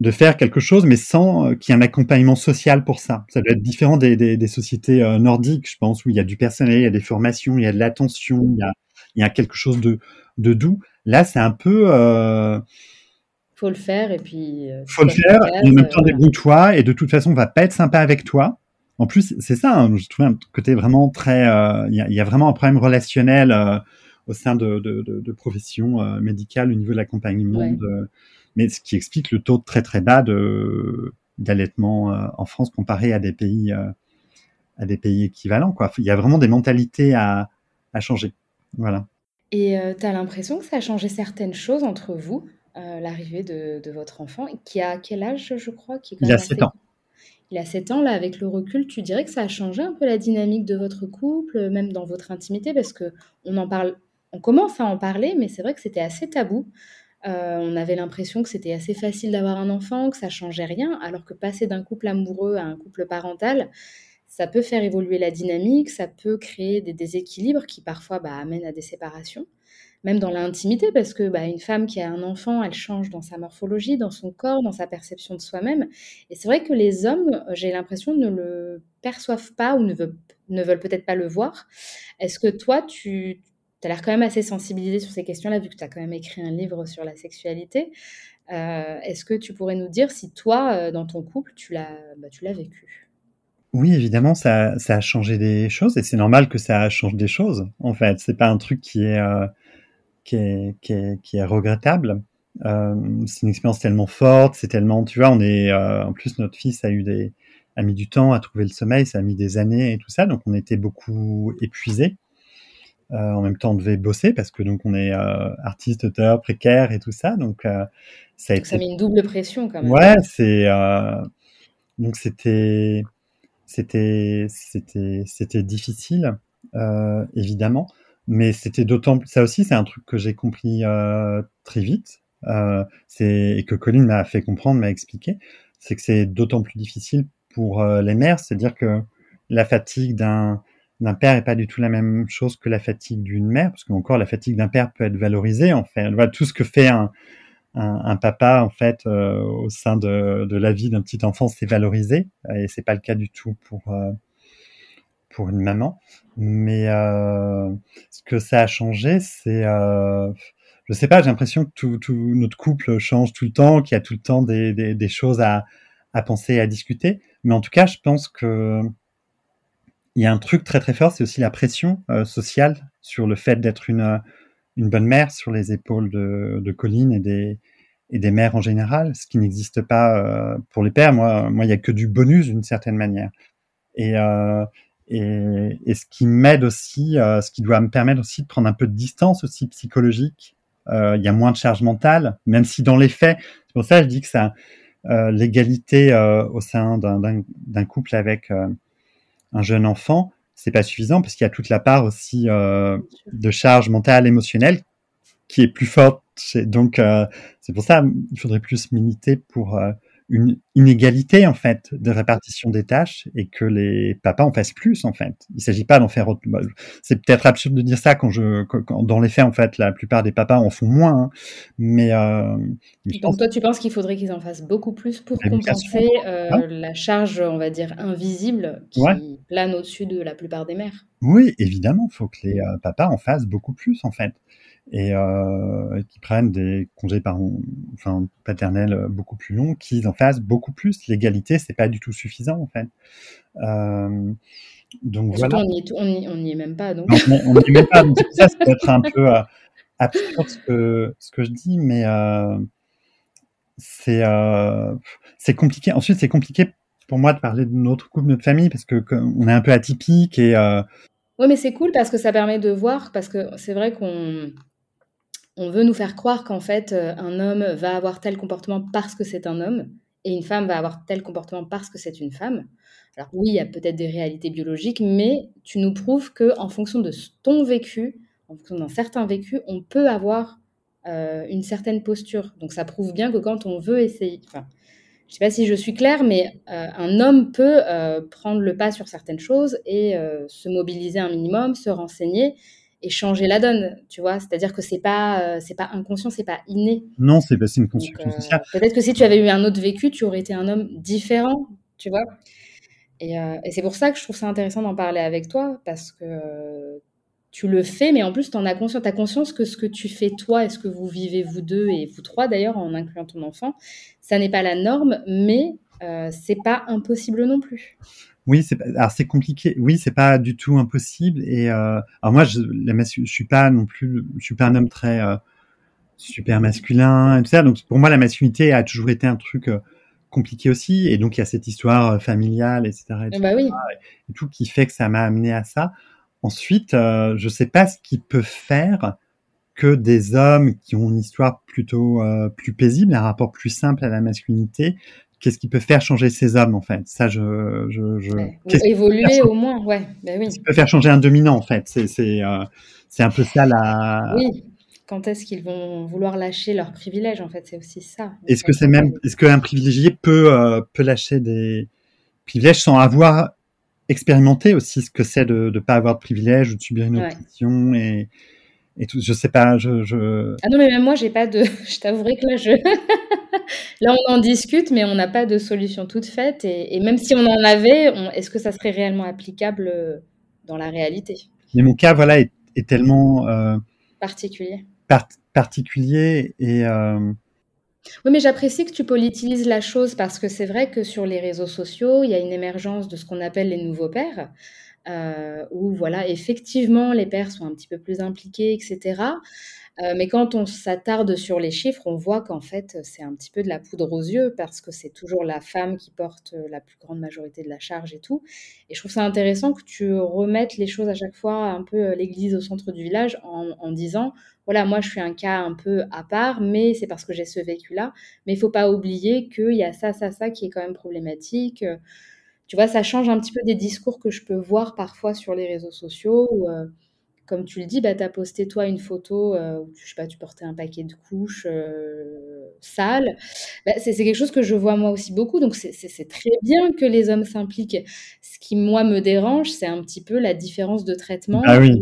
de faire quelque chose, mais sans euh, qu'il y ait un accompagnement social pour ça. Ça doit être différent des, des, des sociétés nordiques, je pense, où il y a du personnel, il y a des formations, il y a de l'attention, il y a, il y a quelque chose de, de doux. Là, c'est un peu... Faut le faire et puis... faut le faire, et en même temps débrouille-toi, et de toute façon, on va pas être sympa avec toi. En plus, c'est ça, hein, je trouve un côté vraiment très... Il y, a, vraiment un problème relationnel au sein de, de, de, professions médicales au niveau de l'accompagnement. mais ce qui explique le taux très très bas de d'allaitement en France comparé à des pays à des pays équivalents. Quoi. Il y a vraiment des mentalités à, à changer. Voilà. Et euh, tu as l'impression que ça a changé certaines choses entre vous, euh, l'arrivée de, votre enfant, qui a quel âge, je crois qui Il a 7 ans. Il a 7 ans, là, avec le recul, tu dirais que ça a changé un peu la dynamique de votre couple, même dans votre intimité, parce que on en parle, on commence à en parler, mais c'est vrai que c'était assez tabou. Euh, on avait l'impression que c'était assez facile d'avoir un enfant, que ça changeait rien, alors que passer d'un couple amoureux à un couple parental, ça peut faire évoluer la dynamique, ça peut créer des déséquilibres qui parfois bah, amènent à des séparations, même dans l'intimité, parce que bah, une femme qui a un enfant, elle change dans sa morphologie, dans son corps, dans sa perception de soi-même. Et c'est vrai que les hommes, j'ai l'impression, ne le perçoivent pas ou ne veulent, peut-être pas le voir. Est-ce que toi, tu as l'air quand même assez sensibilisé sur ces questions-là, vu que tu as quand même écrit un livre sur la sexualité. Euh, est-ce que tu pourrais nous dire si toi, euh, dans ton couple, tu l'as bah, vécu? Oui, évidemment, ça, ça a changé des choses et c'est normal que ça change des choses. En fait, c'est pas un truc qui est euh, qui est, qui est qui est regrettable. Euh, c'est une expérience tellement forte, c'est tellement, tu vois, on est euh, en plus notre fils a eu des a mis du temps à trouver le sommeil, ça a mis des années et tout ça, donc on était beaucoup épuisés. Euh, en même temps, on devait bosser parce que donc on est artiste, auteur, précaire et tout ça, donc ça a été... ça met une double pression quand même. Ouais, c'est donc c'était c'était c'était c'était difficile évidemment, mais c'était d'autant ça aussi c'est un truc que j'ai compris euh, très vite. Euh, c'est et que Colin m'a fait comprendre, m'a expliqué, c'est que c'est d'autant plus difficile pour euh, les mères, c'est-à-dire que la fatigue d'un d'un père est pas du tout la même chose que la fatigue d'une mère, parce qu'encore la fatigue d'un père peut être valorisée en fait. Voilà, tout ce que fait un, un, papa en fait euh, au sein de, de la vie d'un petit enfant c'est valorisé et c'est pas le cas du tout pour euh, pour une maman mais euh, ce que ça a changé c'est je sais pas j'ai l'impression que tout, notre couple change tout le temps qu'il y a tout le temps des, des, choses à, à penser à discuter mais en tout cas je pense que il y a un truc très très fort c'est aussi la pression sociale sur le fait d'être une une bonne mère sur les épaules de, de Colline et des, et des mères en général, ce qui n'existe pas euh, pour les pères. Moi, moi, il y a que du bonus d'une certaine manière. Et, euh, et, et, ce qui m'aide aussi, euh, ce qui doit me permettre aussi de prendre un peu de distance aussi psychologique. Euh, il y a moins de charge mentale, même si dans les faits, c'est pour ça que je dis que ça, euh, l'égalité au sein d'un couple avec un jeune enfant, c'est pas suffisant parce qu'il y a toute la part aussi euh, de charge mentale, émotionnelle qui est plus forte. Donc euh, c'est pour ça il faudrait plus militer pour euh, une inégalité en fait de répartition des tâches et que les papas en fassent plus en fait. Il s'agit pas d'en faire autre. Bah, c'est peut-être absurde de dire ça quand je quand, dans les faits en fait la plupart des papas en font moins. Hein. Mais, euh, donc toi tu penses qu'il faudrait qu'ils en fassent beaucoup plus pour compenser euh, la charge on va dire invisible qui plane au-dessus de la plupart des mères? Oui évidemment il faut que les euh, papas en fassent beaucoup plus en fait et euh, qui prennent des congés par, enfin, paternels beaucoup plus longs, qu'ils en fassent beaucoup plus. L'égalité, c'est pas du tout suffisant en fait. Euh, donc voilà. On n'y est même pas. Donc. on n'y est même pas. Donc ça, ça peut être un peu euh, absurde ce que, ce que je dis, mais euh, c'est euh, c'est compliqué. Ensuite, c'est compliqué pour moi de parler de notre couple, de notre famille, parce que, on est un peu atypique et euh, oui, mais c'est cool parce que ça permet de voir, parce que c'est vrai qu'on on veut nous faire croire qu'en fait, euh, un homme va avoir tel comportement parce que c'est un homme, et une femme va avoir tel comportement parce que c'est une femme. Alors oui, il y a peut-être des réalités biologiques, mais tu nous prouves que en fonction de ton vécu, en fonction d'un certain vécu, on peut avoir euh, une certaine posture. Donc ça prouve bien que quand on veut essayer, enfin, je sais pas si je suis claire, mais euh, un homme peut prendre le pas sur certaines choses et se mobiliser un minimum, se renseigner et changer la donne, tu vois. C'est-à-dire que c'est pas, euh, c'est pas inconscient, c'est pas inné. Non, c'est pas une construction euh, sociale. Peut-être que si tu avais eu un autre vécu, tu aurais été un homme différent, tu vois. Et, euh, et c'est pour ça que je trouve ça intéressant d'en parler avec toi, parce que tu le fais, mais en plus, tu en as conscience. Tu as conscience que ce que tu fais toi et ce que vous vivez vous deux et vous trois d'ailleurs, en incluant ton enfant, ça n'est pas la norme, mais c'est pas impossible non plus. Oui, c'est alors c'est compliqué. Oui, c'est pas du tout impossible. Et alors moi, je, je suis pas non plus, je suis pas un homme très super masculin et tout ça. Donc pour moi, la masculinité a toujours été un truc compliqué aussi. Et donc il y a cette histoire familiale, etc. Et, bah oui. et, tout qui fait que ça m'a amené à ça. Ensuite, euh, je sais pas ce qui peut faire que des hommes qui ont une histoire plutôt euh, plus paisible, un rapport plus simple à la masculinité, qu'est-ce qui peut faire changer ces hommes en fait? Ça, je, je, je... évoluer au moins, ouais. Ben oui. Ce qui peut faire changer un dominant en fait? C'est c'est euh, un peu ça la. Oui. Quand est-ce qu'ils vont vouloir lâcher leurs privilèges en fait? C'est aussi ça. Est-ce que c'est même est-ce qu'un privilégié peut euh, peut lâcher des privilèges sans avoir expérimenté aussi ce que c'est de ne pas avoir de privilèges ou de subir une oppression et et tout. Je sais pas, je, je... Ah non, mais même moi, j'ai pas de. je t'avouerai que là, je. là, on en discute, mais on n'a pas de solution toute faite. Et, même si on en avait, est-ce que ça serait réellement applicable euh, dans la réalité? Mais mon cas, voilà, est, tellement. Euh, particulier. particulier et. Euh, oui, mais j'apprécie que tu politises la chose parce que c'est vrai que sur les réseaux sociaux, il y a une émergence de ce qu'on appelle les nouveaux pères. Euh, où voilà, effectivement, les pères sont un petit peu plus impliqués, etc. Euh, mais quand on s'attarde sur les chiffres, on voit qu'en fait, c'est un petit peu de la poudre aux yeux parce que c'est toujours la femme qui porte la plus grande majorité de la charge et tout. Et je trouve ça intéressant que tu remettes les choses à chaque fois un peu euh, l'église au centre du village en, disant voilà, moi je suis un cas un peu à part, mais c'est parce que j'ai ce vécu-là. Mais il faut pas oublier qu'il y a ça, ça, ça qui est quand même problématique. Tu vois, ça change un petit peu des discours que je peux voir parfois sur les réseaux sociaux où, euh, comme tu le dis, bah, tu as posté toi une photo euh, où je sais pas, tu portais un paquet de couches euh, sales. Bah, c'est quelque chose que je vois moi aussi beaucoup. Donc c'est très bien que les hommes s'impliquent. Ce qui, moi, me dérange, c'est un petit peu la différence de traitement. Ah oui.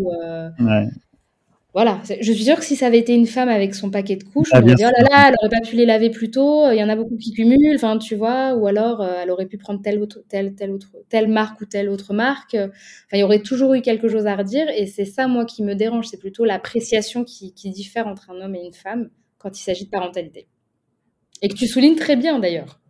Voilà, je suis sûre que si ça avait été une femme avec son paquet de couches, ah, on aurait dit oh là là, elle aurait pas pu les laver plus tôt. Il y en a beaucoup qui cumulent, enfin tu vois, ou alors euh, elle aurait pu prendre telle autre, telle, telle autre, telle marque ou telle autre marque. Enfin, il y aurait toujours eu quelque chose à redire, et c'est ça moi qui me dérange, c'est plutôt l'appréciation qui, qui, diffère entre un homme et une femme quand il s'agit de parentalité, et que tu soulignes très bien d'ailleurs.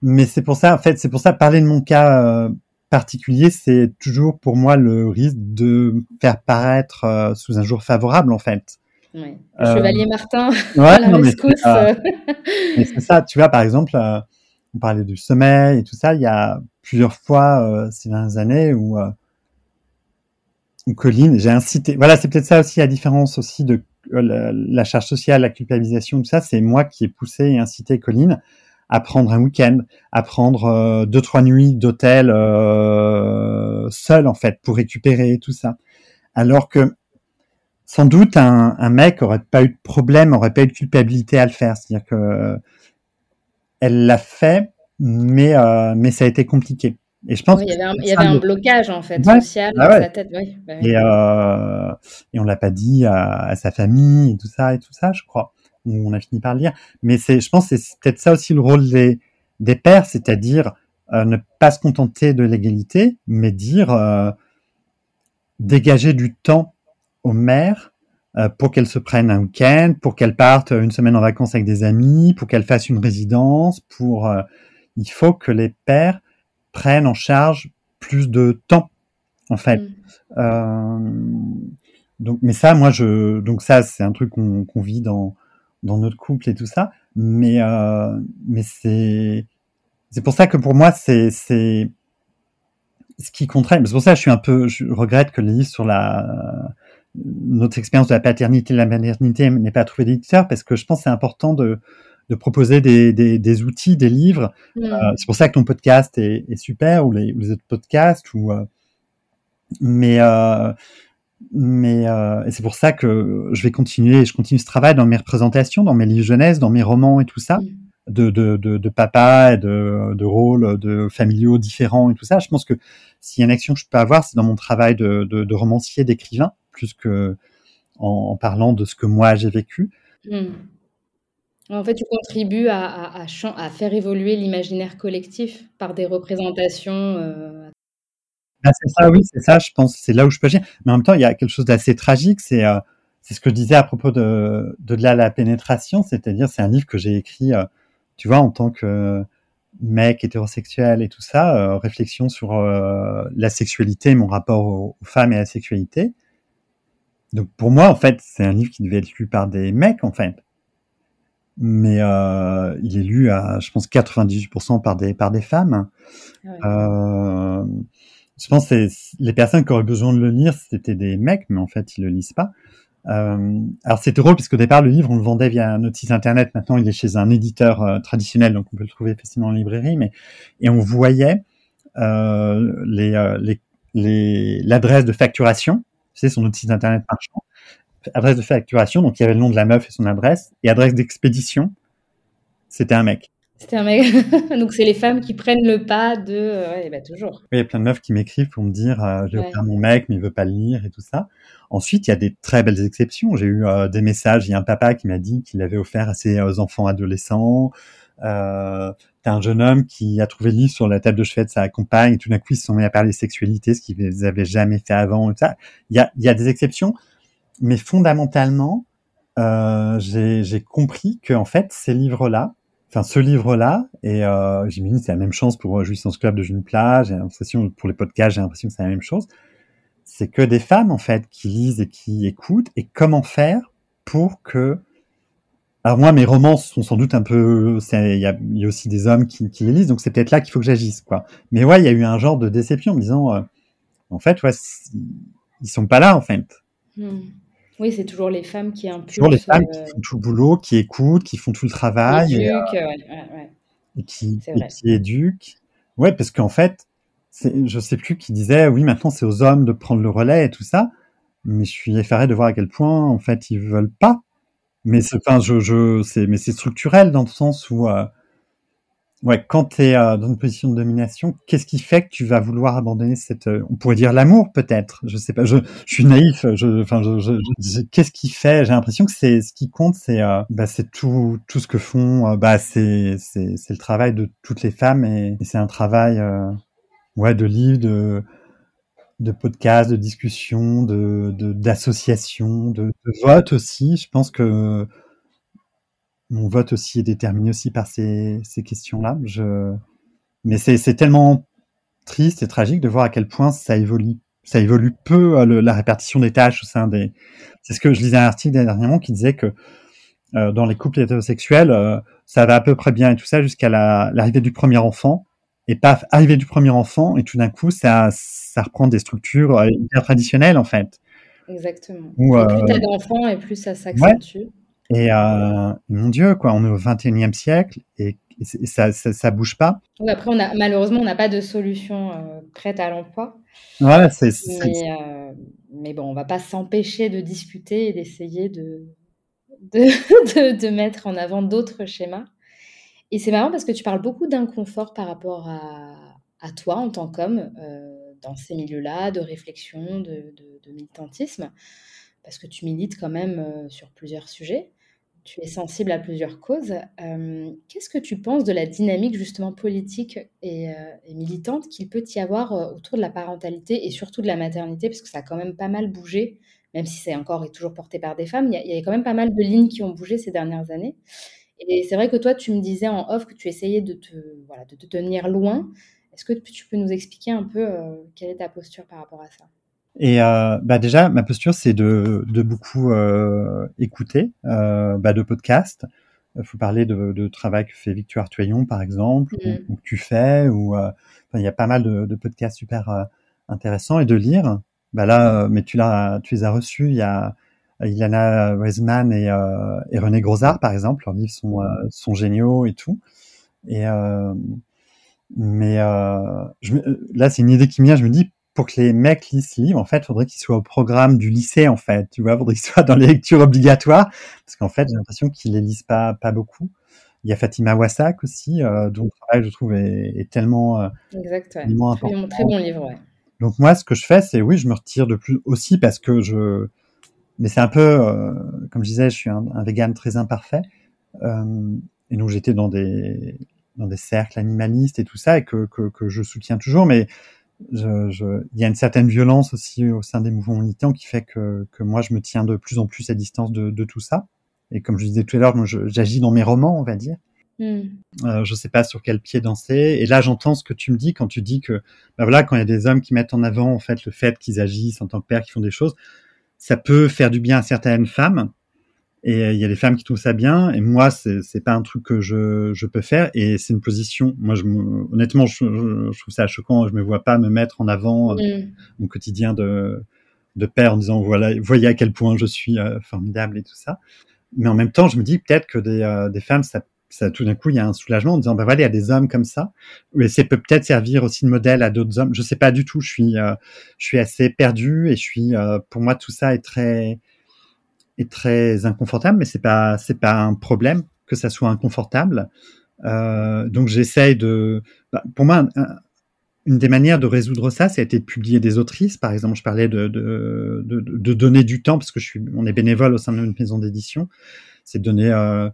Mais c'est pour ça, en fait, c'est pour ça parler de mon cas. Euh, particulier, c'est toujours pour moi le risque de faire paraître euh, sous un jour favorable, en fait. Ouais. Euh, Chevalier Martin, ouais, la mais c'est ça, tu vois, par exemple, euh, on parlait du sommeil et tout ça, il y a plusieurs fois ces dernières années où, où Colline, j'ai incité, voilà, c'est peut-être ça aussi la différence aussi de la, la, charge sociale, la culpabilisation, tout ça, c'est moi qui ai poussé et incité Colline à prendre un week-end, à prendre euh, deux trois nuits d'hôtel euh, seul en fait pour récupérer tout ça. Alors que sans doute un, un mec aurait pas eu de problème, aurait pas eu de culpabilité à le faire. C'est-à-dire que elle l'a fait, mais euh, mais ça a été compliqué. Et je pense il y avait un, il y avait un blocage en fait social ah dans sa tête. Oui, bah et, euh, et on l'a pas dit à, à, sa famille et tout ça et tout ça, je crois où on a fini par le lire. Mais c'est, je pense, c'est peut-être ça aussi le rôle des, des pères, c'est-à-dire euh, ne pas se contenter de l'égalité, mais dire euh, dégager du temps aux mères euh, pour qu'elles se prennent un week-end, pour qu'elles partent une semaine en vacances avec des amis, pour qu'elles fassent une résidence. Pour, il faut que les pères prennent en charge plus de temps, en fait. Mm. donc, mais ça, moi, je, donc ça, c'est un truc qu'on vit dans dans notre couple et tout ça. Mais euh, mais c'est c'est pour ça que pour moi c'est c'est ce qui contraint. C'est pour ça que je suis un peu je regrette que les livres sur la notre expérience de la paternité et de la maternité n'ait pas trouvé d'éditeur parce que je pense que c'est important de de proposer des, des, des, outils, des livres. Mm. Euh, c'est pour ça que ton podcast est, est super ou les, ou les, autres podcasts. Ou, euh, mais euh, mais euh, c'est pour ça que je vais continuer, je continue ce travail dans mes représentations, dans mes livres jeunesse, dans mes romans et tout ça, mm. de, de, de, de papa et de, de rôles de familiaux différents et tout ça. Je pense que s'il y a une action que je peux avoir, c'est dans mon travail de, de, de romancier, d'écrivain, plus que en, parlant de ce que moi j'ai vécu. Mm. En fait, tu contribues à, à, à, à faire évoluer l'imaginaire collectif par des représentations euh, ah, c'est ça, oui, c'est ça, je pense, c'est là où je peux agir. Mais en même temps, il y a quelque chose d'assez tragique, c'est euh, c'est ce que je disais à propos de, de, la pénétration, c'est-à-dire c'est un livre que j'ai écrit, euh, tu vois, en tant que mec hétérosexuel et tout ça, réflexion sur la sexualité, mon rapport aux, femmes et à la sexualité. Donc pour moi, en fait, c'est un livre qui devait être lu par des mecs, en fait. Mais euh, il est lu à, je pense, 98% par des par des femmes. Euh, je pense que les personnes qui auraient besoin de le lire, c'était des mecs, mais en fait, ils le lisent pas. Euh, alors c'était drôle puisqu'au départ le livre on le vendait via notre site internet. Maintenant il est chez un éditeur euh, traditionnel, donc on peut le trouver facilement en librairie. Mais et on voyait euh, les les l'adresse de facturation c'est son autre site internet marchand. Adresse de facturation, donc il y avait le nom de la meuf et son adresse. Et adresse d'expédition, c'était un mec. C'était un mec. donc c'est les femmes qui prennent le pas de. Euh, ouais, bah, toujours. il y a plein de meufs qui m'écrivent pour me dire euh, j'ai offert mon mec, mais il veut pas le lire et tout ça. Ensuite, il y a des très belles exceptions. J'ai eu euh, des messages. Il y a un papa qui m'a dit qu'il l'avait offert à ses enfants adolescents. Euh, T'as un jeune homme qui a trouvé le livre sur la table de chevet de sa compagne, et tout d'un coup, ils se sont mis à parler sexualité, ce qu'ils avaient jamais fait avant. Et ça. Il, y a, il y a des exceptions, mais fondamentalement, euh, j'ai compris que en fait, ces livres-là, enfin ce livre-là, et euh, j'imagine c'est la même chose pour euh, Jouissance Club de June Plage, j'ai l'impression pour les podcasts, j'ai l'impression que c'est la même chose. C'est que des femmes en fait qui lisent et qui écoutent, et comment faire pour que alors moi, mes romans sont sans doute un peu, il y a, aussi des hommes qui, qui les lisent, donc c'est peut-être là qu'il faut que j'agisse, quoi. Mais ouais, il y a eu un genre de déception en me disant, euh, en fait, ouais, ils sont pas là, en fait. Hmm. Oui, c'est toujours les femmes qui impulsent. Toujours les femmes qui euh, font tout le boulot, qui écoutent, qui font tout le travail. et, euh, ouais, ouais, et, qui, et qui éduquent. Ouais, parce qu'en fait, je sais plus qui disait, oui, maintenant c'est aux hommes de prendre le relais et tout ça. Mais je suis effaré de voir à quel point, en fait, ils veulent pas mais c'est, enfin, je, je, c'est, mais c'est structurel dans le sens où, euh, ouais, quand tu es euh, dans une position de domination, qu'est-ce qui fait que tu vas vouloir abandonner cette, euh, on pourrait dire l'amour peut-être, je sais pas, je, suis naïf, je, enfin, je, je, qu'est-ce qui fait J'ai l'impression que c'est ce qui compte, c'est, bah, c'est tout, tout ce que font, bah, c'est, c'est, c'est le travail de toutes les femmes et, c'est un travail, ouais, de livre, de de podcasts, de discussions, de d'associations, de, de, votes aussi. Je pense que mon vote aussi est déterminé aussi par ces, ces questions-là. Je... Mais c'est tellement triste et tragique de voir à quel point ça évolue. Ça évolue peu euh, la répartition des tâches au sein des. C'est ce que je lisais un article dernièrement qui disait que euh, dans les couples hétérosexuels, euh, ça va à peu près bien et tout ça jusqu'à l'arrivée du premier enfant et paf, arrivée du premier enfant, et tout d'un coup, ça, ça reprend des structures hyper traditionnelles, en fait. Exactement. plus euh, t'as d'enfants, et plus ça s'accentue. Et euh, mon Dieu, quoi, on est au 21e siècle, et, ça, ça, bouge pas. après, on a, malheureusement, on n'a pas de solution prête à l'emploi. Ouais, c'est... Mais, mais, bon, on va pas s'empêcher de discuter et d'essayer de, de, de mettre en avant d'autres schémas. Et c'est marrant parce que tu parles beaucoup d'inconfort par rapport à, toi en tant qu'homme euh, dans ces milieux-là, de réflexion, de, militantisme, parce que tu milites quand même euh, sur plusieurs sujets. Tu es sensible à plusieurs causes. Euh, qu'est-ce que tu penses de la dynamique justement politique et, militante qu'il peut y avoir autour de la parentalité et surtout de la maternité, parce que ça a quand même pas mal bougé, même si c'est encore et toujours porté par des femmes. Il y, a, quand même pas mal de lignes qui ont bougé ces dernières années. Et c'est vrai que toi, tu me disais en off que tu essayais de de te tenir loin. Est-ce que tu peux nous expliquer un peu euh, quelle est ta posture par rapport à ça? Et euh, bah déjà, ma posture, c'est de, de beaucoup euh, écouter bah, de podcasts. Il faut parler de, de, travail que fait Victoire Tuyon, par exemple, ou, mmh. que tu fais. Ou il y a pas mal de, de podcasts super intéressants et de lire. Bah là, mais tu l'as, tu les as reçus. Il y a Ilana Weisman et, euh, et René Grosard, par exemple. Leurs livres sont, euh, sont géniaux et tout. Et euh, mais euh, je, là, c'est une idée qui me vient. Je me dis, pour que les mecs lisent ce livre, en fait, faudrait qu'ils soient au programme du lycée, en fait. Tu vois, faudrait qu'ils soient dans les lectures obligatoires, parce qu'en fait, j'ai l'impression qu'ils les lisent pas, pas beaucoup. Il y a Fatima Wassak aussi, euh, dont le travail, je trouve, est, est tellement, exact, ouais. tellement important. Très bon livre, ouais. Donc moi, ce que je fais, c'est oui, je me retire de plus aussi parce que je mais c'est un peu, euh, comme je disais, je suis un, un vegan très imparfait, euh, et donc j'étais dans des dans des cercles animalistes et tout ça, et que, que, que je soutiens toujours, mais je, je, il y a une certaine violence aussi au sein des mouvements militants qui fait que, que moi je me tiens de plus en plus à distance de, de tout ça. Et comme je disais tout à l'heure, j'agis dans mes romans, on va dire. Hmm. Euh, je sais pas sur quel pied danser. Et là, j'entends ce que tu me dis quand tu dis que, bah voilà, quand il y a des hommes qui mettent en avant en fait le fait qu'ils agissent en tant que père, qui font des choses, ça peut faire du bien à certaines femmes. Et euh, il y a des femmes qui trouvent ça bien. Et moi, c'est c'est pas un truc que je, je peux faire. Et c'est une position. Moi, je honnêtement, je, je, trouve ça choquant. Je me vois pas me mettre en avant euh, hmm. mon quotidien de de père en disant voilà, voyez à quel point je suis euh, formidable et tout ça. Mais en même temps, je me dis peut-être que des, des femmes, ça ça, tout d'un coup, il y a un soulagement en disant, ben voilà, il y a des hommes comme ça. Mais c'est peut être servir aussi de modèle à d'autres hommes. Je sais pas du tout. Je suis, euh, je suis assez perdu et je suis, euh, pour moi, tout ça est très, est très inconfortable. Mais c'est pas, c'est pas un problème que ça soit inconfortable. Euh, donc j'essaye de, bah, pour moi, une des manières de résoudre ça, ça a été de publier des autrices. Par exemple, je parlais de, de, de, de donner du temps parce que je suis, on est bénévole au sein d'une maison d'édition. C'est donner euh,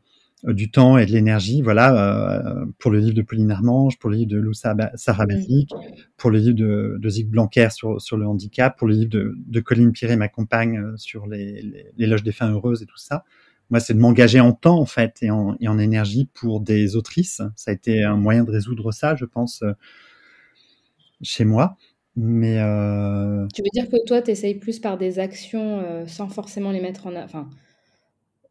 du temps et de l'énergie, voilà, euh, pour le livre de Pauline Armange, pour le livre de Lou Sarah Basic, pour le livre de, de Zig Blanquer sur, sur le handicap, pour le livre de, de Colline Piré, ma compagne, euh, sur les, les, loges des fins heureuses et tout ça. Moi, c'est de m'engager en temps, en fait, et en, et en énergie pour des autrices. Ça a été un moyen de résoudre ça, je pense, chez moi. Mais euh... Tu veux dire que toi, tu essayes plus par des actions euh, sans forcément les mettre en... Enfin,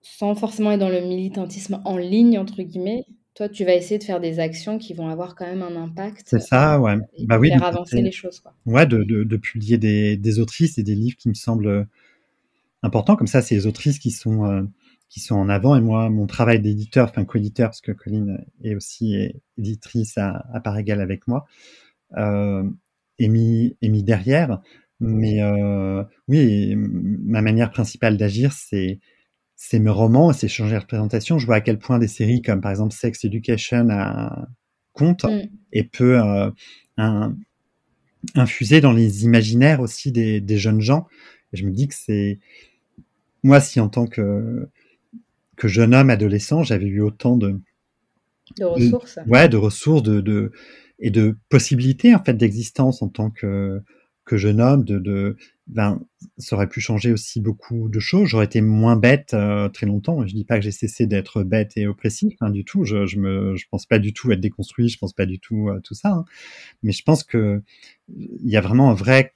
sans forcément être dans le militantisme en ligne, entre guillemets, toi, tu vas essayer de faire des actions qui vont avoir quand même un impact. C'est ça, ouais. Et bah oui, faire avancer les choses. Quoi. Ouais, de, de, de publier des, des, autrices et des livres qui me semblent importants. Comme ça, c'est les autrices qui sont, euh, qui sont en avant. Et moi, mon travail d'éditeur, enfin co-éditeur, parce que Colline est aussi éditrice à, à part égale avec moi, euh, est, mis, est mis derrière. Mais euh, oui, ma manière principale d'agir, c'est mes romans, c'est changer de représentation. Je vois à quel point des séries comme par exemple Sex Education a, compte mm. et peut euh, infuser dans les imaginaires aussi des, des jeunes gens. Et je me dis que c'est moi si en tant que que jeune homme adolescent, j'avais eu autant de de ressources, ouais, de ressources, de, de et de possibilités en fait d'existence en tant que que jeune homme, de, de ben, ça aurait pu changer aussi beaucoup de choses. J'aurais été moins bête euh, très longtemps. Je dis pas que j'ai cessé d'être bête et oppressif, hein, du tout. Je, je me, je pense pas du tout être déconstruit. Je pense pas du tout à tout ça. Hein. Mais je pense que il y a vraiment un vrai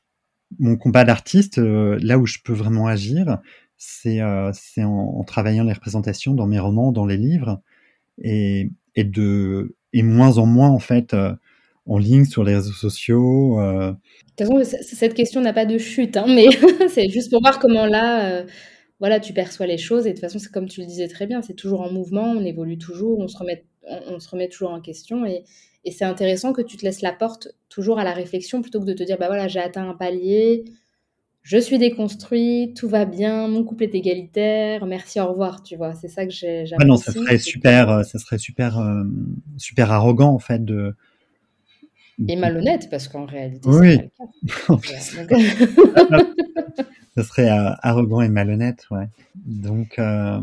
mon combat d'artiste. Euh, là où je peux vraiment agir, c'est euh, c'est en, en, travaillant les représentations dans mes romans, dans les livres, et, et de et moins en moins en fait en ligne sur les réseaux sociaux. Euh. De toute façon, cette question n'a pas de chute, hein, mais c'est juste pour voir comment là, euh, voilà, tu perçois les choses. Et de toute façon, c'est comme tu le disais très bien, c'est toujours en mouvement, on évolue toujours, on se remet, on, se remet toujours en question. Et, et c'est intéressant que tu te laisses la porte toujours à la réflexion plutôt que de te dire, bah voilà, j'ai atteint un palier, je suis déconstruit, tout va bien, mon couple est égalitaire, merci, au revoir, tu vois. C'est ça que j'ai. Ouais, non, ça serait super, euh, ça serait super, super arrogant en fait de et malhonnête, parce qu'en réalité, oui. pas le cas. Ce serait euh, arrogant et malhonnête, ouais. Donc. Euh...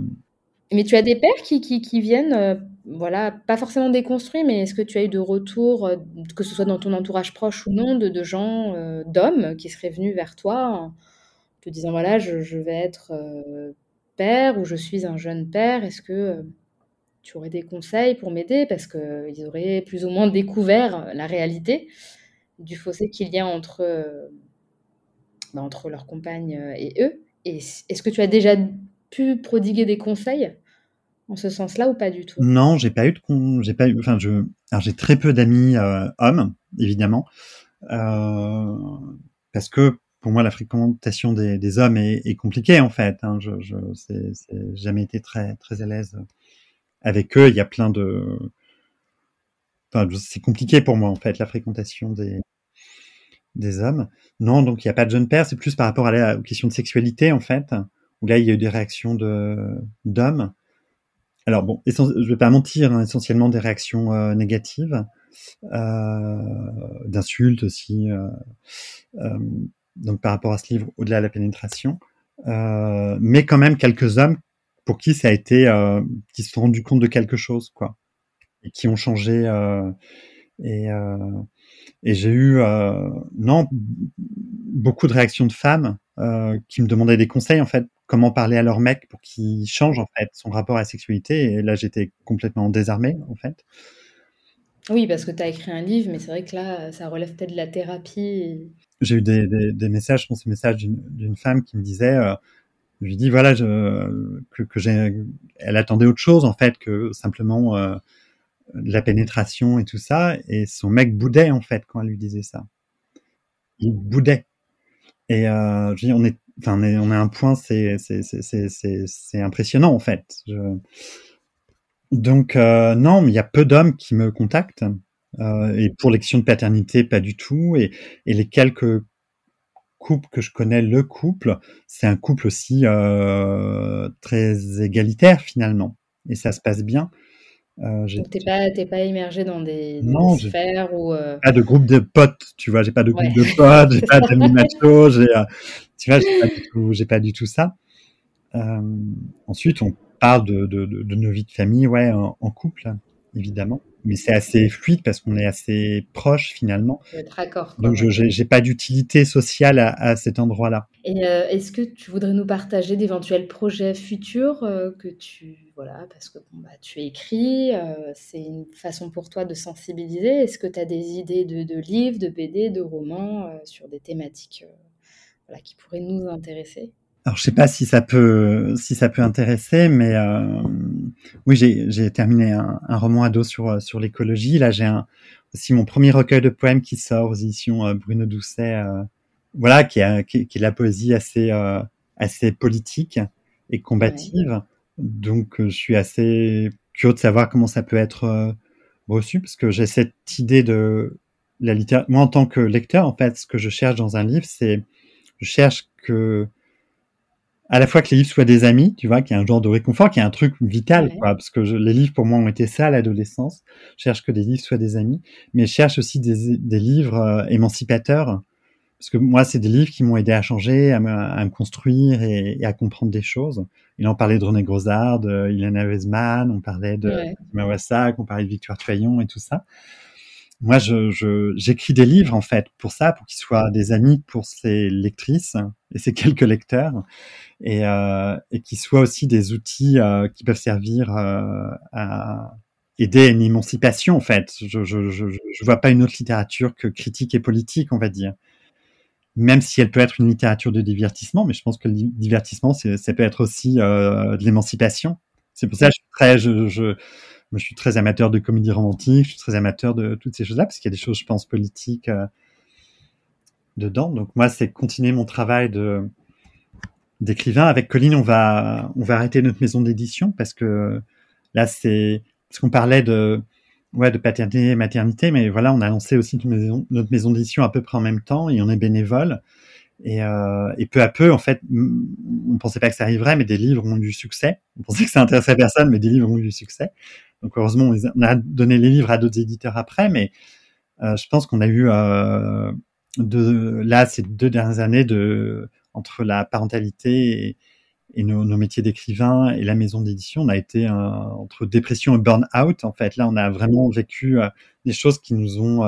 Mais tu as des pères qui, qui, qui viennent, euh, voilà, pas forcément déconstruits, mais est-ce que tu as eu de retours, euh, que ce soit dans ton entourage proche ou non, de, de gens, d'hommes, qui seraient venus vers toi en te disant voilà, je, je vais être père ou je suis un jeune père Est-ce que tu aurais des conseils pour m'aider parce qu'ils auraient plus ou moins découvert la réalité du fossé qu'il y a entre, euh, bah, entre leurs compagnes euh, et eux? Est-ce que tu as déjà pu prodiguer des conseils en ce sens-là ou pas du tout? Non, j'ai pas eu j'ai pas eu enfin je j'ai très peu d'amis euh, hommes évidemment parce que pour moi la fréquentation des, hommes est, compliquée en fait hein, je, je jamais été très très à l'aise avec eux, il y a plein de. Enfin, c'est compliqué pour moi en fait la fréquentation des des hommes. Non, donc il n'y a pas de jeune père. C'est plus par rapport à la, aux questions de sexualité en fait. Où là, il y a eu des réactions d'hommes. Alors bon, je vais pas mentir, hein, essentiellement des réactions euh, négatives, euh, d'insultes aussi. Euh, donc par rapport à ce livre, au-delà de la pénétration, mais quand même quelques hommes pour qui ça a été, euh, qui se sont rendus compte de quelque chose, quoi, et qui ont changé. Euh, et, euh, et j'ai eu, non, beaucoup de réactions de femmes qui me demandaient des conseils, en fait, comment parler à leur mec pour qu'il change en fait son rapport à la sexualité. Et là, j'étais complètement désarmé en fait. Oui, parce que tu as écrit un livre, mais c'est vrai que là, ça relève peut-être de la thérapie. J'ai eu des, des, messages, je pense, des messages d'une femme qui me disait, euh, je lui dis voilà, je, que, que j'ai, elle attendait autre chose en fait que simplement euh, la pénétration et tout ça, et son mec boudait en fait quand elle lui disait ça. Il boudait. Et euh, je dis, on est, enfin, on est, à un point, c'est, c'est, c'est, c'est, impressionnant en fait. Donc euh, non, mais il y a peu d'hommes qui me contactent. Euh, et pour l'extion de paternité, pas du tout. Et, et, les quelques couples que je connais, le couple, c'est un couple aussi euh, très égalitaire finalement. Et ça se passe bien. Euh, Donc t'es pas t'es pas immergé dans des, sphères ou euh... pas de groupe de potes, tu vois, j'ai pas de groupe de potes, j'ai pas d'amis machos, j'ai euh, tu vois, j'ai pas du tout j'ai pas du tout ça. Euh, ensuite, on parle de, de, de, de, nos vies de famille, ouais, en, en couple, évidemment mais c'est assez fluide parce qu'on est assez proche finalement. Donc je n'ai pas d'utilité sociale à, à cet endroit-là. Et euh, est-ce que tu voudrais nous partager d'éventuels projets futurs euh, que tu voilà parce que bon, bah, tu écris, euh, c'est une façon pour toi de sensibiliser. Est-ce que tu as des idées de, de, livres, de BD, de romans sur des thématiques voilà, qui pourraient nous intéresser? Alors je sais pas si ça peut si ça peut intéresser, mais euh, oui j'ai terminé un, un, roman ado sur sur l'écologie. Là j'ai aussi mon premier recueil de poèmes qui sort aux éditions euh, Bruno Doucet, euh, voilà qui est, qui, qui est la poésie assez euh, assez politique et combative. Donc je suis assez curieux de savoir comment ça peut être reçu parce que j'ai cette idée de la littérature. Moi en tant que lecteur en fait, ce que je cherche dans un livre, c'est je cherche que à la fois que les livres soient des amis, tu vois, qu'il y a un genre de réconfort, qu'il y a un truc vital, ouais. quoi, parce que je, les livres pour moi ont été ça à l'adolescence. Je cherche que les livres soient des amis, mais je cherche aussi des, des livres euh, émancipateurs, parce que moi, c'est des livres qui m'ont aidé à changer, à me, à me construire et, et, à comprendre des choses. Il en parlait de René Grosard, de Ilana Weisman, on parlait de ouais. Mawassak, on parlait de Victoire Tuyon et tout ça moi, je, je, j'écris des livres en fait pour ça, pour qu'ils soient des amis pour ces lectrices et ces quelques lecteurs, et, euh, et qu'ils soient aussi des outils euh, qui peuvent servir euh, à aider à une émancipation en fait. Je, je, je, je vois pas une autre littérature que critique et politique, on va dire. Même si elle peut être une littérature de divertissement, mais je pense que le divertissement, ça peut être aussi euh, de l'émancipation. C'est pour ça que je suis je, je, je suis très amateur de comédie romantique, je suis très amateur de toutes ces choses-là, parce qu'il y a des choses, je pense, politiques euh, dedans. Donc moi, c'est continuer mon travail d'écrivain. Avec Colline, on va arrêter notre maison d'édition parce que là, c'est parce qu'on parlait de ouais de paternité et maternité, mais voilà, on a lancé aussi notre maison, d'édition à peu près en même temps et on est bénévole. Et, euh, peu à peu, en fait, on pensait pas que ça arriverait, mais des livres ont du succès. On pensait que ça intéresserait personne, mais des livres ont eu du succès. Donc heureusement, on a donné les livres à d'autres éditeurs après, mais euh, je pense qu'on a eu euh, là ces deux dernières années de entre la parentalité et, nos, métiers d'écrivain et la maison d'édition, on a été euh, entre dépression et burn-out. En fait, là, on a vraiment vécu euh, des choses qui nous ont,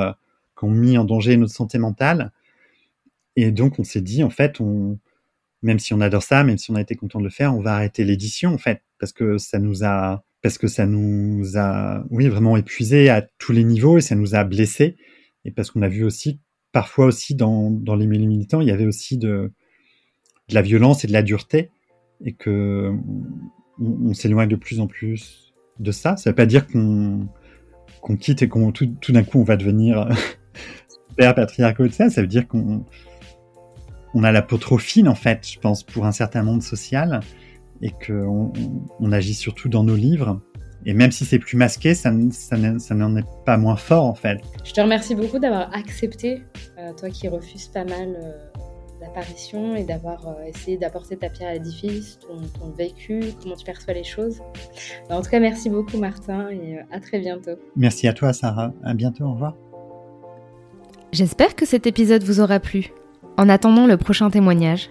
qui ont mis en danger notre santé mentale. Et donc, on s'est dit, en fait, on, même si on adore ça, même si on a été content de le faire, on va arrêter l'édition, en fait, parce que ça nous a, parce que ça nous a, oui, vraiment épuisé à tous les niveaux et ça nous a blessés. Et parce qu'on a vu aussi, parfois aussi dans, dans les militants, il y avait aussi de, la violence et de la dureté et que on, s'éloigne de plus en plus de ça. Ça veut pas dire qu'on quitte et qu'on tout, d'un coup on va devenir super patriarcal de ça. Ça veut dire qu'on on a la peau trop fine en fait, je pense, pour un certain monde social et qu'on on agit surtout dans nos livres. Et même si c'est plus masqué, ça, ça, ça n'en est pas moins fort en fait. Je te remercie beaucoup d'avoir accepté, euh, toi qui refuses pas mal euh, l'apparition et d'avoir euh, essayé d'apporter ta pierre à l'édifice, ton, ton, vécu, comment tu perçois les choses. Bah, en tout cas, merci beaucoup Martin et euh, à très bientôt. Merci à toi Sarah, à bientôt, au revoir. J'espère que cet épisode vous aura plu. En attendant le prochain témoignage,